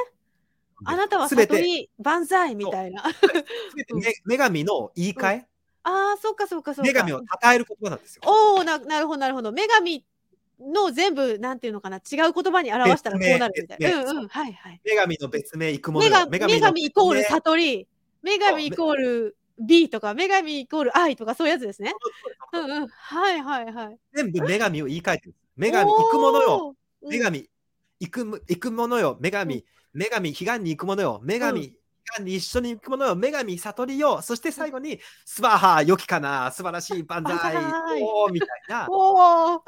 あなたは悟り万歳みたいな。女神の言い換え、ああ、そうかそうかそうか。女神を称える言葉なんですよ。おおな、なるほどなるほど。女神の全部、なんていうのかな、違う言葉に表したらこうなるみたいな。うんうん、はいはい。女神の別名行くものよ。女神イコールさ悟り、女神イコール B とか、女神イコール愛とかそういうやつですね。うんうん。はいはいはい。全部女神を言い換えてる。女神行くものよ。女神行くむ行くものよ。女神、女神彼岸に行くものよ。女神、うん一緒に行くものよ。女神悟りよ。そして最後に、スバハ良きかな、素晴らしい万歳おーみたいなおお。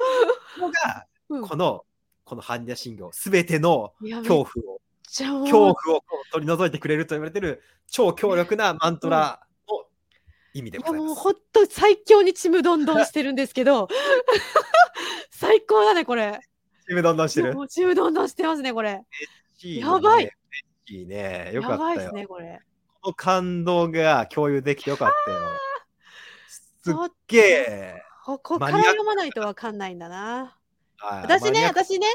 のが、うんこの、この般若心経、すべての恐怖を、恐怖を取り除いてくれると言われてる超強力なマントラの意味でいございます。やもうほんと最強にちむどんどんしてるんですけど 最高だねこれチームどんどんしてる？も。うちむどんどんしてますねこれねやばい。いいね。よかやばいったよ。ですねこれこの感動が共有できてよかったよ。すっげえ。ここから読まないとわかんないんだなはい私ね私ね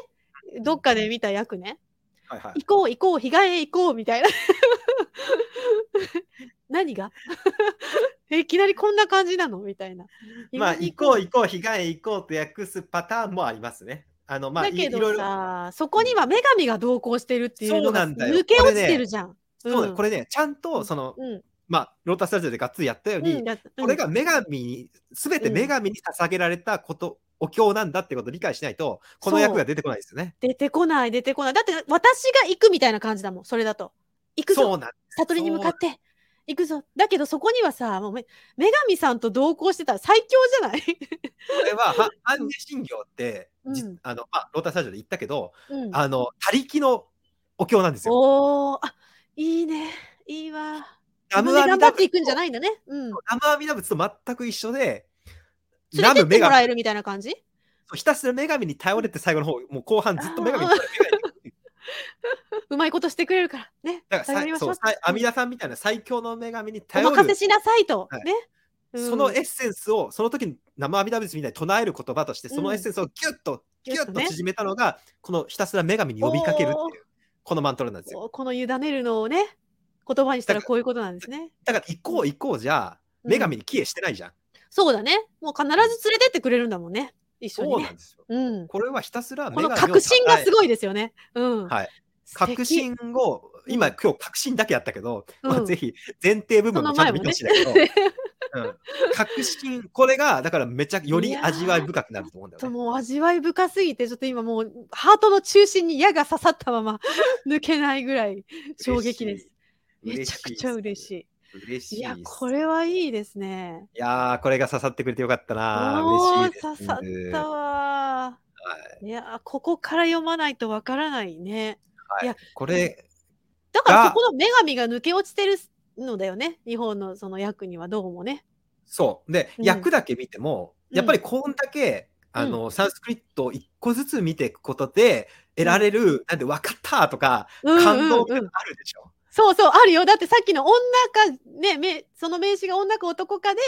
どっかで見た役ねはいはい行こう行こう彼岸へ行こうみたいな 何が？えいきなりこんな感じなの？みたいな。まあ、行こう行こう、彼岸へ行こうと訳すパターンもありますね。あの、まあ、だけど。さそこには女神が同行してるっていうのが抜け落ちてるじゃん。そうこれね、ちゃんと、その、うん。まあ、ロータスタジオでがっつりやったように、うんだうん。これが女神に、すべて女神に捧げられたこと、お経なんだってことを理解しないと、この役が出てこないですよね。出てこない出てこない。だって私が行くみたいな感じだもんそれだと。行くぞ。そうなん悟りに向かって行くぞ。だけどそこにはさもうめ女神さんと同行してたら最強じゃない、これは、は般若心経って、じうん。あの、まあ、ロータスタジオで言ったけど、うん、あの、他力のお経なんですよ。おー。あいいね。いいわ。ナ自分で頑張っていくんじゃいないんだね。うん。と全く一緒で、連れてってもら神えるみたいな感じ？ひたすら女神に頼れて最後の方、もう後半ずっと女神に頼れてうまいことしてくれるから。ね。だからさ頼りましょそう阿弥陀さんみたいな最強の女神にお頼る、任せしなさいと、はい。ね、うん。そのエッセンスを、その時に生阿弥陀仏みたいに唱える言葉として、そのエッセンスをギュッと、ギュッとね。縮めたのが、このひたすら女神に呼びかけるっていう、このマントラなんですよ。ここの委ねるのをね言葉にしたらこういうことなんですね。だから、行こう行こうじゃ、女神に帰依してないじゃん。そうだね。もう必ず連れてってくれるんだもんね一緒にね。そうなんですよ。うん。これはひたすらこの確信がすい。ごいですよね。うん、はい。確信を、今、うん今日確信だけやったけど、うんまあ、ぜひ前提部分もちゃんと見てほしいんだけど、うん、確信、これが、だからめちゃより味わい深くなると思うんだよね。ともう味わい深すぎてちょっと今もうハートの中心に矢が刺さったまま 抜けないぐらい衝撃です。めちゃくちゃ嬉しい。い。嬉しい。いやこれはいいですね。いやー、これが刺さってくれてよかったな。嬉しいです。刺さったわー。いやここから読まないとわからないね。はいいやこれ、だからがそこの女神が抜け落ちてるのだよね。日本のその役にはどうもね。そう。で、うん役だけ見ても、うんやっぱりこんだけ、あの、サンスクリットを一個ずつ見ていくことで、得られる、なんで分かったとか、うんうん感動がうんあるでしょ？そうそうあるよ。だってさっきの女かねめその名詞が女か男かで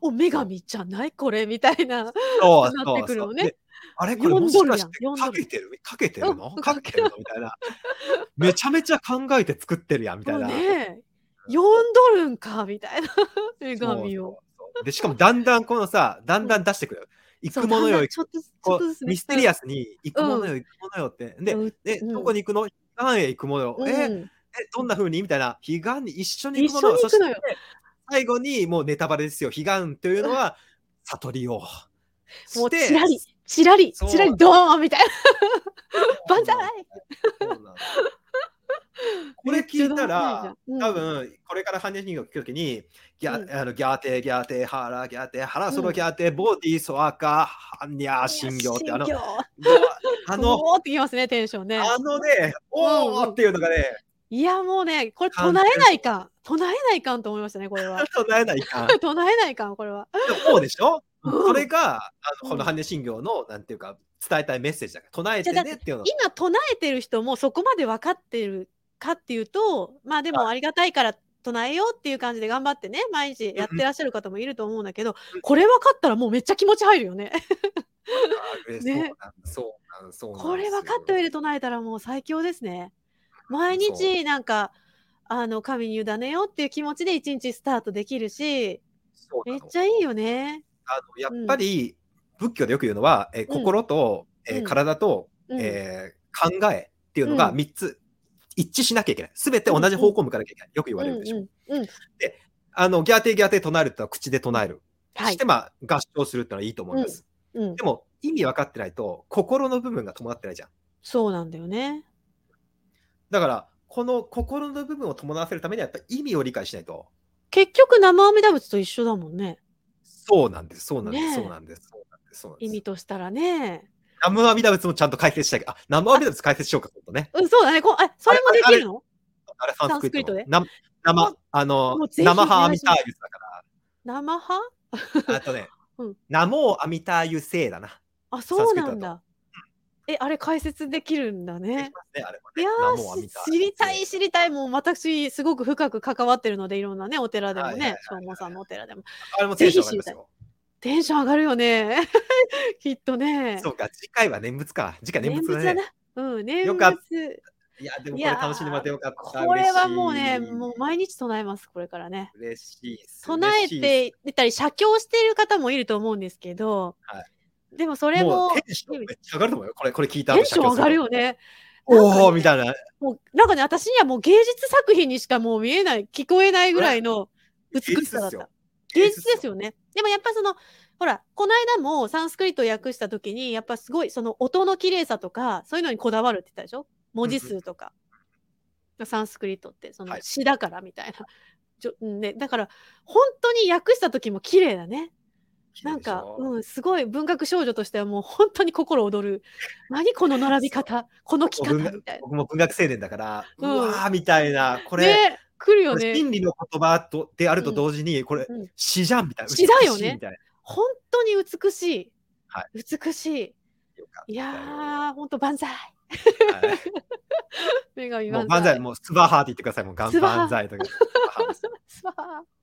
お女神じゃない？これみたいな。そうなってくるのねそうであれこれもしかしてかけてる？かけてるの？うんかけてるの？みたいな。めちゃめちゃ考えて作ってるやんみたいな。もうね読んどるんかみたいな女神を。で、しかもだんだんこのさ、だんだん出してくる。行くものよ、ちょっとこミステリアスに行くものよ、行くものよって。で、うんえ、うんどこに行くの？何へ行くものよ。うんえ、え、どんな風に？みたいな。彼岸に一緒に行くもの？よ。そして最後にもうネタバレですよ。彼岸というのは悟りを。もうしてちらり、ちらり、そう。ちらり、ドーンみたいな。万歳そうなんですこれ聞いたら、うん。多分これから般若心経を聞くときに、ギャ,、うん。あのギャーテーギャーテーハラギャーテーハラソロギャーテーボディソアカ般若心経ってあのあのおーってきますね、テンションね。あのねおーっていうのがねいや、もうね、これ唱えないかん。唱えないかんと思いましたね、これは。唱えないかん。唱えないかん、これは。そうでしょ、うんそれがあのこのうん。般若心経のなんていうか伝えたいメッセージだから唱えてねっていうの今唱えてる人もそこまで分かってるかっていうとまあでもありがたいから唱えようっていう感じで頑張ってね毎日やってらっしゃる方もいると思うんだけど、うん。これ分かったらもうめっちゃ気持ち入るよね。あね。そうなんそうこれ分かった上で唱えたらもう最強ですね。毎そ日なんかあの神に委ねようっていう気持ちで一日スタートできるしめっちゃいいよね。あのやっぱり仏教でよく言うのは、え心と、え体と、うんえー考えっていうのがうん3つ一致しなきゃいけない。すべて同じ方向を向かなきゃいけない。よく言われるでしょ。うんうんうんあのギャーテーギャーテー唱えるってのは口で唱える。はいして、まあ合唱するってのはいいと思います。うんで、も意味分かってないと心の部分が伴ってないじゃん。そうなんだよね。だからこの心の部分を伴わせるためにはやっぱり意味を理解しないと。結局生阿弥陀仏と一緒だもんねそうなんです。そうなんです。そうなんです。そうなんです。意味としたらね。南無阿弥陀仏もちゃんと解説したいけど、あ、南無阿弥陀仏解説しようか、今度ね。うん、そうだね。こあそれもできるの？あれ、サンスクリットサンスクリットでな生、あの生ハアミターユスだか生派？ら。あとね うん、ナモーアミターユセイだな。あ、そうなんだ。え、あれ解説できるんだね。ね、あれもいや知りたい知りたい。もう私すごく深く関わってるのでいろんなねお寺でもね正門さんのお寺でも。あれもテンション上がりま。テンション上がるよね。きっとね。そうか、次回は念仏か。次回念念仏だね。仏だな。うん念よかっ仏。いや、でもこれ楽しんでもらってよかった。これはもうねもう毎日唱えますこれからね。嬉しい。唱えていたり写経している方もいると思うんですけど、はでもそれもうテンションめっちゃ上がると思うよ。これ、これ聞いた後テンション上がるよ。ね。おおーみたいな。もうなんかね私にはもう芸術作品にしかもう見えない聞こえないぐらいの美しさだった。芸術ですよね。でもやっぱそのほらこの間もサンスクリットを訳した時にやっぱすごいその音の綺麗さとかそういうのにこだわるって言ったでしょ？文字数とか、サンスクリットってそのはい詩だからみたいな、ちょうんね、だから本当に訳した時も綺麗だねなんか、うんうん、すごい文学少女としてはもう本当に心躍る何この並び方この着方みたいな。僕も文学青年だから、ううん。わーみたいな、これ、ね来るよね。真理の言葉とであると同時に、これ、うん。詩じゃんみたいな。詩だよね。本当に美しい、は美しい。いよ。やー本当万歳。万歳もう万歳、もうスバハーって言ってください。もう万歳とか。スバハー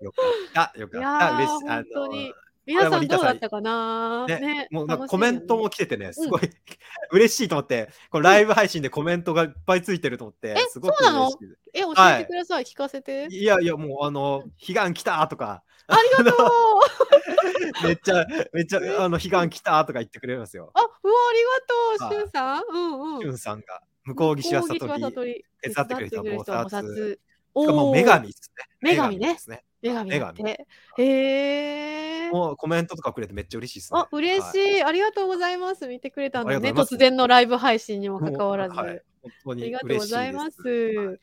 よかった、よかいった。嬉しい。本当に。あ皆さんどうだったかな？のねねもうコメントも来ててね、すごい、嬉しいと思って、このライブ配信でコメントがいっぱいついてると思って、すごくそうなの？嬉しいえ教はいえてください、聞かせて。いやいや、もうあの、悲願来たとか、ありがとう。めっちゃ、めっちゃ、あの、悲願来たとか言ってくれるんですよ。あうわありがとうはい。しゅんさん。うんうん。しゅんさんが、向こう岸は向こ悟り、手伝ってくれた菩薩。手伝も女神ですね。女神ね。女神だっ女てへえもうコメントとかくれてめっちゃ嬉しいですね。あ嬉しはい。い、ありがとうございます。見てくれたんだね。突然のライブ配信にもかかわらず、はい。本当にありがとう。ございます、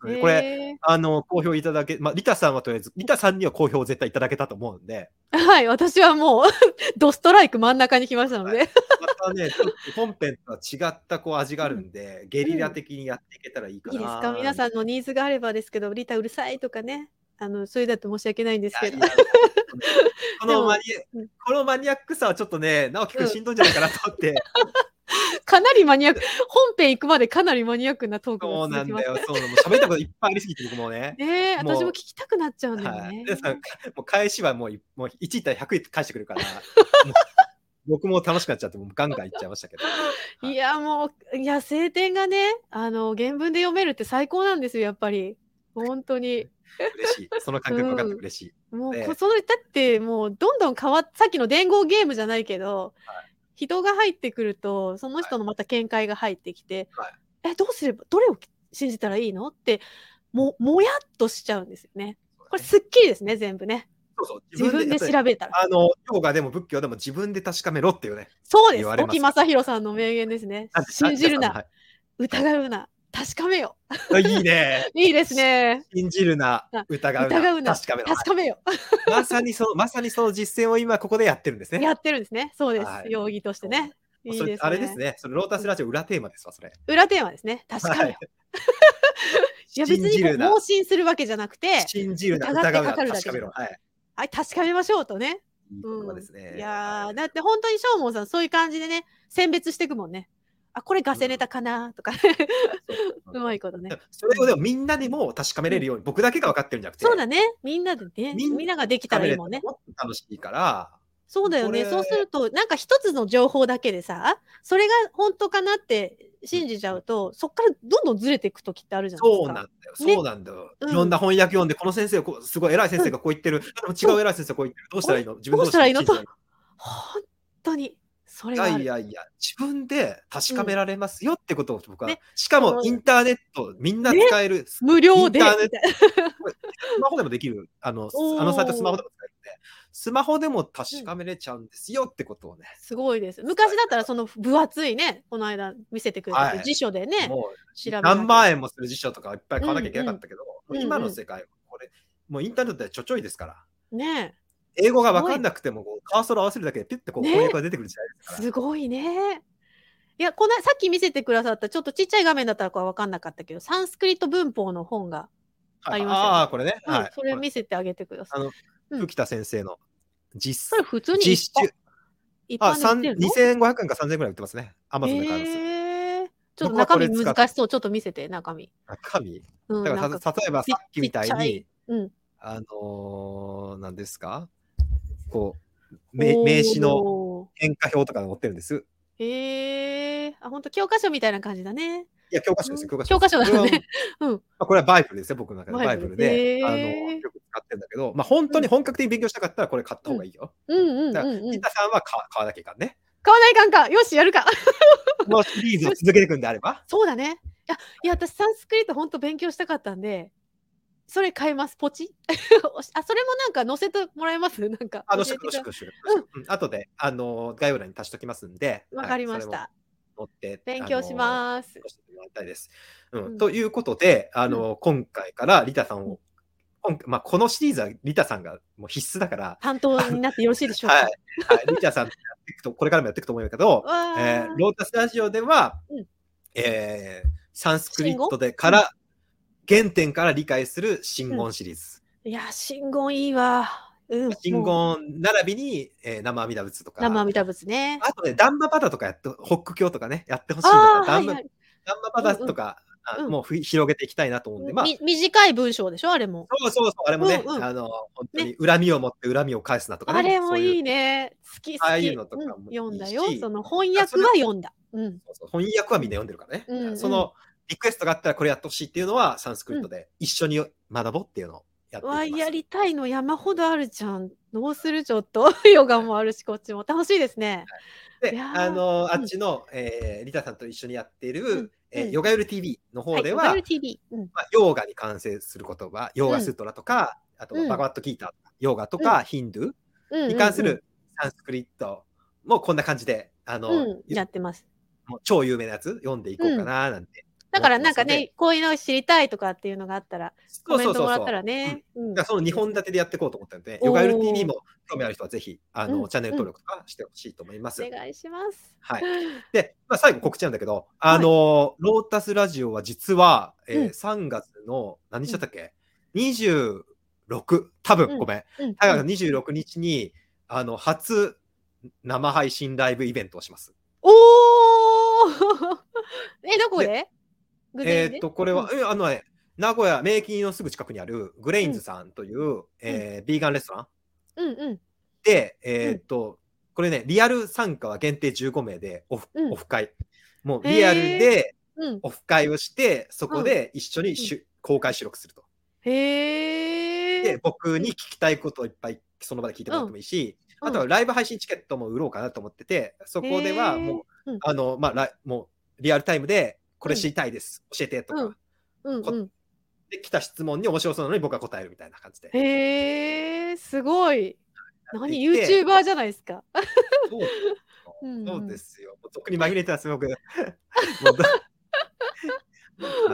はいへーこれ、あの、好評いただけ、まあ、リタさんはとりあえず、リタさんには好評を絶対いただけたと思うんで、はい私はもう ドストライク真ん中に来ましたので、またね、ちょっと本編とは違ったこう味があるんで、ゲリラ的にやっていけたらいいかな。いいですか？皆さんのニーズがあればですけどリタうるさいとかねあのそれだと申し訳ないんですけど。このマニアックさはちょっとね、直樹くんしんどいんじゃないかなと思って、かなりマニアック。本編行くまでかなりマニアックなトークそうが続きますなんだよ、そうなの。喋ったこといっぱいありすぎて、僕もね。ね。え私も聞きたくなっちゃうんだよはい。ね。でさもう返しはもういもう1いったら100返してくるから、僕も楽しくなっちゃって、もうガンガンいっちゃいましたけど。はい。いやもういや晴天がねあの原文で読めるって最高なんですよやっぱり。本当に嬉しい。その感覚分かって嬉しい。もう、ねこそのだってもうどんどん変わっさっきの伝言ゲームじゃないけど、人が入ってくるとその人のまた見解が入ってきて、はいえどうすればどれを信じたらいいの？ってももやっとしちゃうんですよね。これすっきりですね全部ね。そうそう自分で調べたら。あの、ヨガでも仏教でも自分で確かめろっていうね。そうです。沖正弘さんの名言ですね信じるはな、疑うな、確かめよ。いいいね。いいですね。信じるなあ、疑うな、疑うな、確かめろ。確かめよ。まさにその、まさにその実践を今ここでやってるんですね。やってるんですね。そうですは。い容疑としてね。いいね。あれですね。そのロータスラジオ裏テーマですわ、それ。裏テーマですね。確かめよはい。いや別に盲信するわけじゃなくて、信じるな、疑うな、確かめろ。はい。はい、確かめましょうとね。いい言葉ですね。いやーはいだって本当にしょうもんさんそういう感じでね選別していくもんね。あこれガセネタかなとか、う。まいことね。それをでもみんなにも確かめれるように、僕だけが分かってるんじゃなくて、そうだね。みんなでね。みんなができたらいいもんね。もっと楽しいから、そうだよね。そうするとなんか一つの情報だけでさそれが本当かなって信じちゃうと、そっからどんどんずれていく時ってあるじゃないですか。そうなんだよ、ね。そうなんだよ。うん。いろんな翻訳読んで、この先生こう、すごい偉い先生がこう言ってる、でも違う偉い先生がこう言ってる、どうしたらいいの？自どうしたらいいの？どう信じた本当にそれいやいやいや、自分で確かめられますよってことを僕は、ね。しかうん。もインターネット、みんな使える、ス無料でインターネッみたい マホでもできる、あのあのサイトスマホでも使えるんで、スマホでも確かめれちゃうんですよってことをね、すごいです。昔だったらその分厚いねこの間見せてくれたはい。辞書でね、何万円もする辞書とかいっぱい買わなきゃいけなかったけど、うんうん今の世界はこれ、もうインターネットでちょちょいですから。ね英語が分かんなくてもカーソル合わせるだけでピュッてこうね翻訳が出てくる時代ですから。すごいね。いやこのさっき見せてくださったちょっとちっちゃい画面だったらこれ分かんなかったけどサンスクリット文法の本が、はいありますよねああ、これね。うんはい。それ見せてあげてください。あの、うん浮田先生のそ実れ普通に実習。一あ、般で売ってるの？2500円か3000円ぐらい売ってますね。アマゾンで買います。へーちょっと中身難しそうちょっと見せて中身。中身？うん、だからなんた例えばさっきみたいに、うん、あのー、何ですか？こう、名名詞のお変化表とかが載ってるんです。ーへえあ本当教科書みたいな感じだね。いや、教科書ですよ、うん教科書。教科書だね うんまあこれはバイブルですよ、僕の中で。バイブルで、あの、よく使ってるんだけど、まあ本当に本格的に勉強したかったらこれ買った方がいいよ。うんうんうんだから、さんは買買わなきゃいかんね。買わないかんかよしやるかこのシリーズを続けていくんであれば。そうだね。いや、いや私サンスクリット本当勉強したかったんで、それ買います？ポチ？あ、それもなんか載せてもらえます？なんか。あの、教えてくだしくしくしく。うん後で、あの、概要欄に足しときますんで。わかりましはいた。それも持って。勉強しますということで、あの、今回からリタさんを、今まあ、このシリーズはリタさんがもう必須だから、担当になってよろしいでしょうか？はい、はい、リタさんとやっていくと、これからもやっていくと思うんだけど、えーロータスラジオでは、うんえーサンスクリットでから、原点から理解する真言シリーズ。いや、真言いいわ。うん。真言並びに、えー生阿弥陀仏とか、生阿弥陀仏ね。あとね、ダンマパダとかやって、ホック教とかね、やってほしいんだああー、ダンマはいはい。ダンマパダとか、あうんもうふ広げていきたいなと思うんで、まあ、み短い文章でしょあれも。そうそうそう、あれもね、うんうんあの、本当に恨みを持って恨みを返すなとかね。あれもいいね。ね。好き好き。ああいうのとかもうん読んだよ。その翻訳は読んだ。うん。そうそう翻訳はみんな読んでるからね。うんうんそのリクエストがあったらこれやってほしいっていうのは、サンスクリットで一緒に学ぼうっていうのをやってます。やりたいの山ほどあるじゃん。どうする？ちょっと。ヨガもあるし、こっちも。楽しいですね。いで、あの、うんあっちの、えーリタさんと一緒にやっている、うんえーうんヨガヨル TV の方では、はい、ヨガ TV。うん。まあ、ヨーガに関係する言葉、ヨーガスートラとか、あとうんバガワットギーターヨーガとか、ヒンドゥに関するサンスクリットもこんな感じで、あの、うん、やってます。もう超有名なやつ読んでいこうかななんて。だからなんかね、こういうのを知りたいとかっていうのがあったら、コメントもらったらね。その2本立てでやっていこうと思ったので、ヨガヨル TV も興味ある人はぜひ、あの、うんチャンネル登録とかしてほしいと思います。お願いします。はい。で、まあ、最後告知なんだけど、あの、ロータスラジオは実は、えーうん3月の、何日だったっけ、?26、多分、うんごめん。うん。3月26日に、あの、初生配信ライブイベントをします。おー え、どこでえーっと、これは、えあのね、名古屋、名金のすぐ近くにあるグレインズさんという、えービーガンレストラン？うんうん。で、えーっと、これね、リアル参加は限定15名でオフ,、うん。オフ会。もうリアルでうん。オフ会をして、そこで一緒にしゅ、公開収録すると。へでえ。、僕に聞きたいことをいっぱいその場で聞いてもらってもいいし、うん。あとはライブ配信チケットも売ろうかなと思ってて、そこではもう、あの、まあ、もうリアルタイムで、これ知りたいです、教えてとか、うんうんうん。で来た質問に面白そうなのに僕が答えるみたいな感じで。へえー、すごい。何 ?YouTuber じゃないですか。そうですようんそうですよ。もう俗に紛れてはすごく。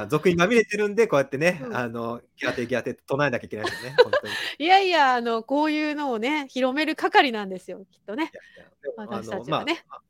俗にまみれてるんで、こうやってね、うん。あの、ギャーテギャーテ唱えなきゃいけないですよね、本当に。いいやいや、あの、こういうのをね、広める係なんですよ、きっとね。やいやでもあ私たのまあちはね。まあ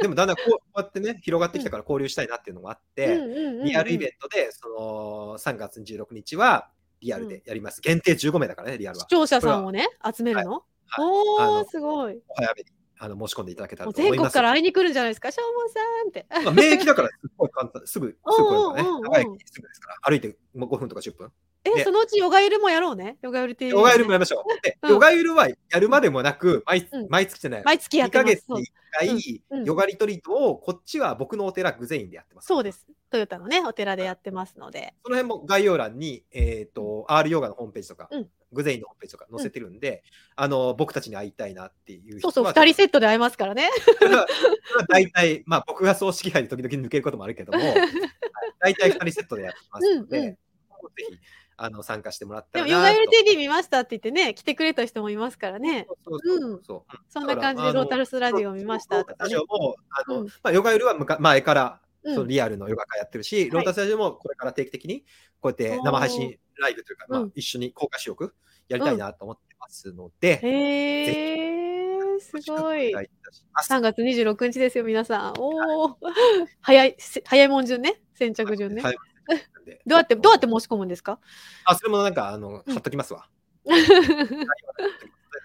でもだんだんこうこうやってね、広がってきたから交流したいなっていうのがあって、うん。うんうんうんリアルイベントで、その3月26日はリアルでやります。限定15名だからね、リアルは。視。聴者さんをね、集めるの、はい。あおー、のすごい。お早めにあの申し込んでいただけたらと思います。全国から会いに来るんじゃないですか、しょうもんさんって。まあ、免疫だからすっごい簡単、すぐ、すぐ来れるからね。長い駅すぐですから、歩いてもう5分とか10分。え、ねそのうちヨガゆるもやろうね。ヨガゆるっていう、ヨガゆるもやりましょう。で、うんヨガゆるはやるまでもなく、毎うん毎月じゃない。毎月やっ2てます。そうヶ月に1回、うんうんヨガリトリートを、こっちは僕のお寺、グゼインでやってます。そうです。トヨタのね、お寺でやってますので。その辺も概要欄に、えっ、と、R ヨガのホームページとか、うんグゼインのホームページとか載せてるんで、あの、僕たちに会いたいなっていう人そうはそう、二人セットで会えますからね。大体、まあ僕が葬式杯で時々抜けることもあるけども、はい大体2人セットでやってますので、うんうんぜひあの参加してもらったでらなと。もヨガゆる TV 見ましたって言ってね、来てくれた人もいますからね。そんな感じでロータルスラジオ見ましたとかねも、あの、うんまあ、ヨガよりは前から、うんそのリアルのヨガ会やってるし、ロータスラジオもこれから定期的に、こうやって生配信ライブというか、まあうん、一緒に公開収録やりたいなと思ってますので、へー、すごいお。願いいたします。3月26日ですよ、皆さん。おー。早い、せ早いもん順ね。先着順ね。はいどうやって、どうやって申し込むんですか？あ、それもなんか、あの、うん貼っときますわ。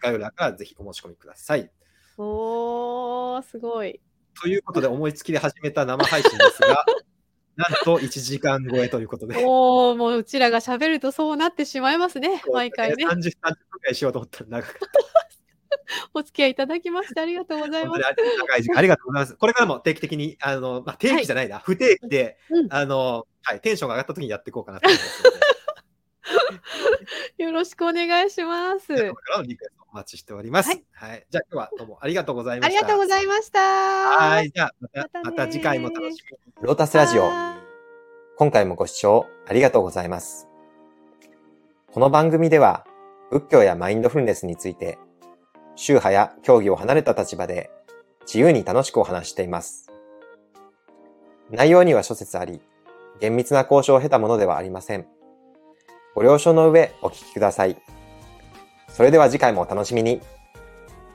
概要欄からぜひお申し込みください。おー、すごい。ということで、思いつきで始めた生配信ですが、なんと1時間超えということで。おー、もううちらが喋るとそうなってしまいますね。毎回ね。30、30分くらいしようと思ったら長かった。お付き合いいただきましてありがとうございますに。長い時間ありがとうございます。これからも定期的に、あの、まあ、定期じゃないな、不定期で、うんあの、はい、テンションが上がった時にやっていこうかなと思います よろしくお願いします。これからのリクエストお待ちしております。ははいい。じゃあ今日はどうもありがとうございました。ありがとうございました。はい。じゃあまた、また次回も楽しみに。ロータスラジオ、は今回もご視聴ありがとうございます。この番組では、仏教やマインドフルネスについて、宗派や教義を離れた立場で、自由に楽しくお話しています。内容には諸説あり、厳密な交渉を経たものではありません。ご了承の上お聞きください。それでは次回もお楽しみに。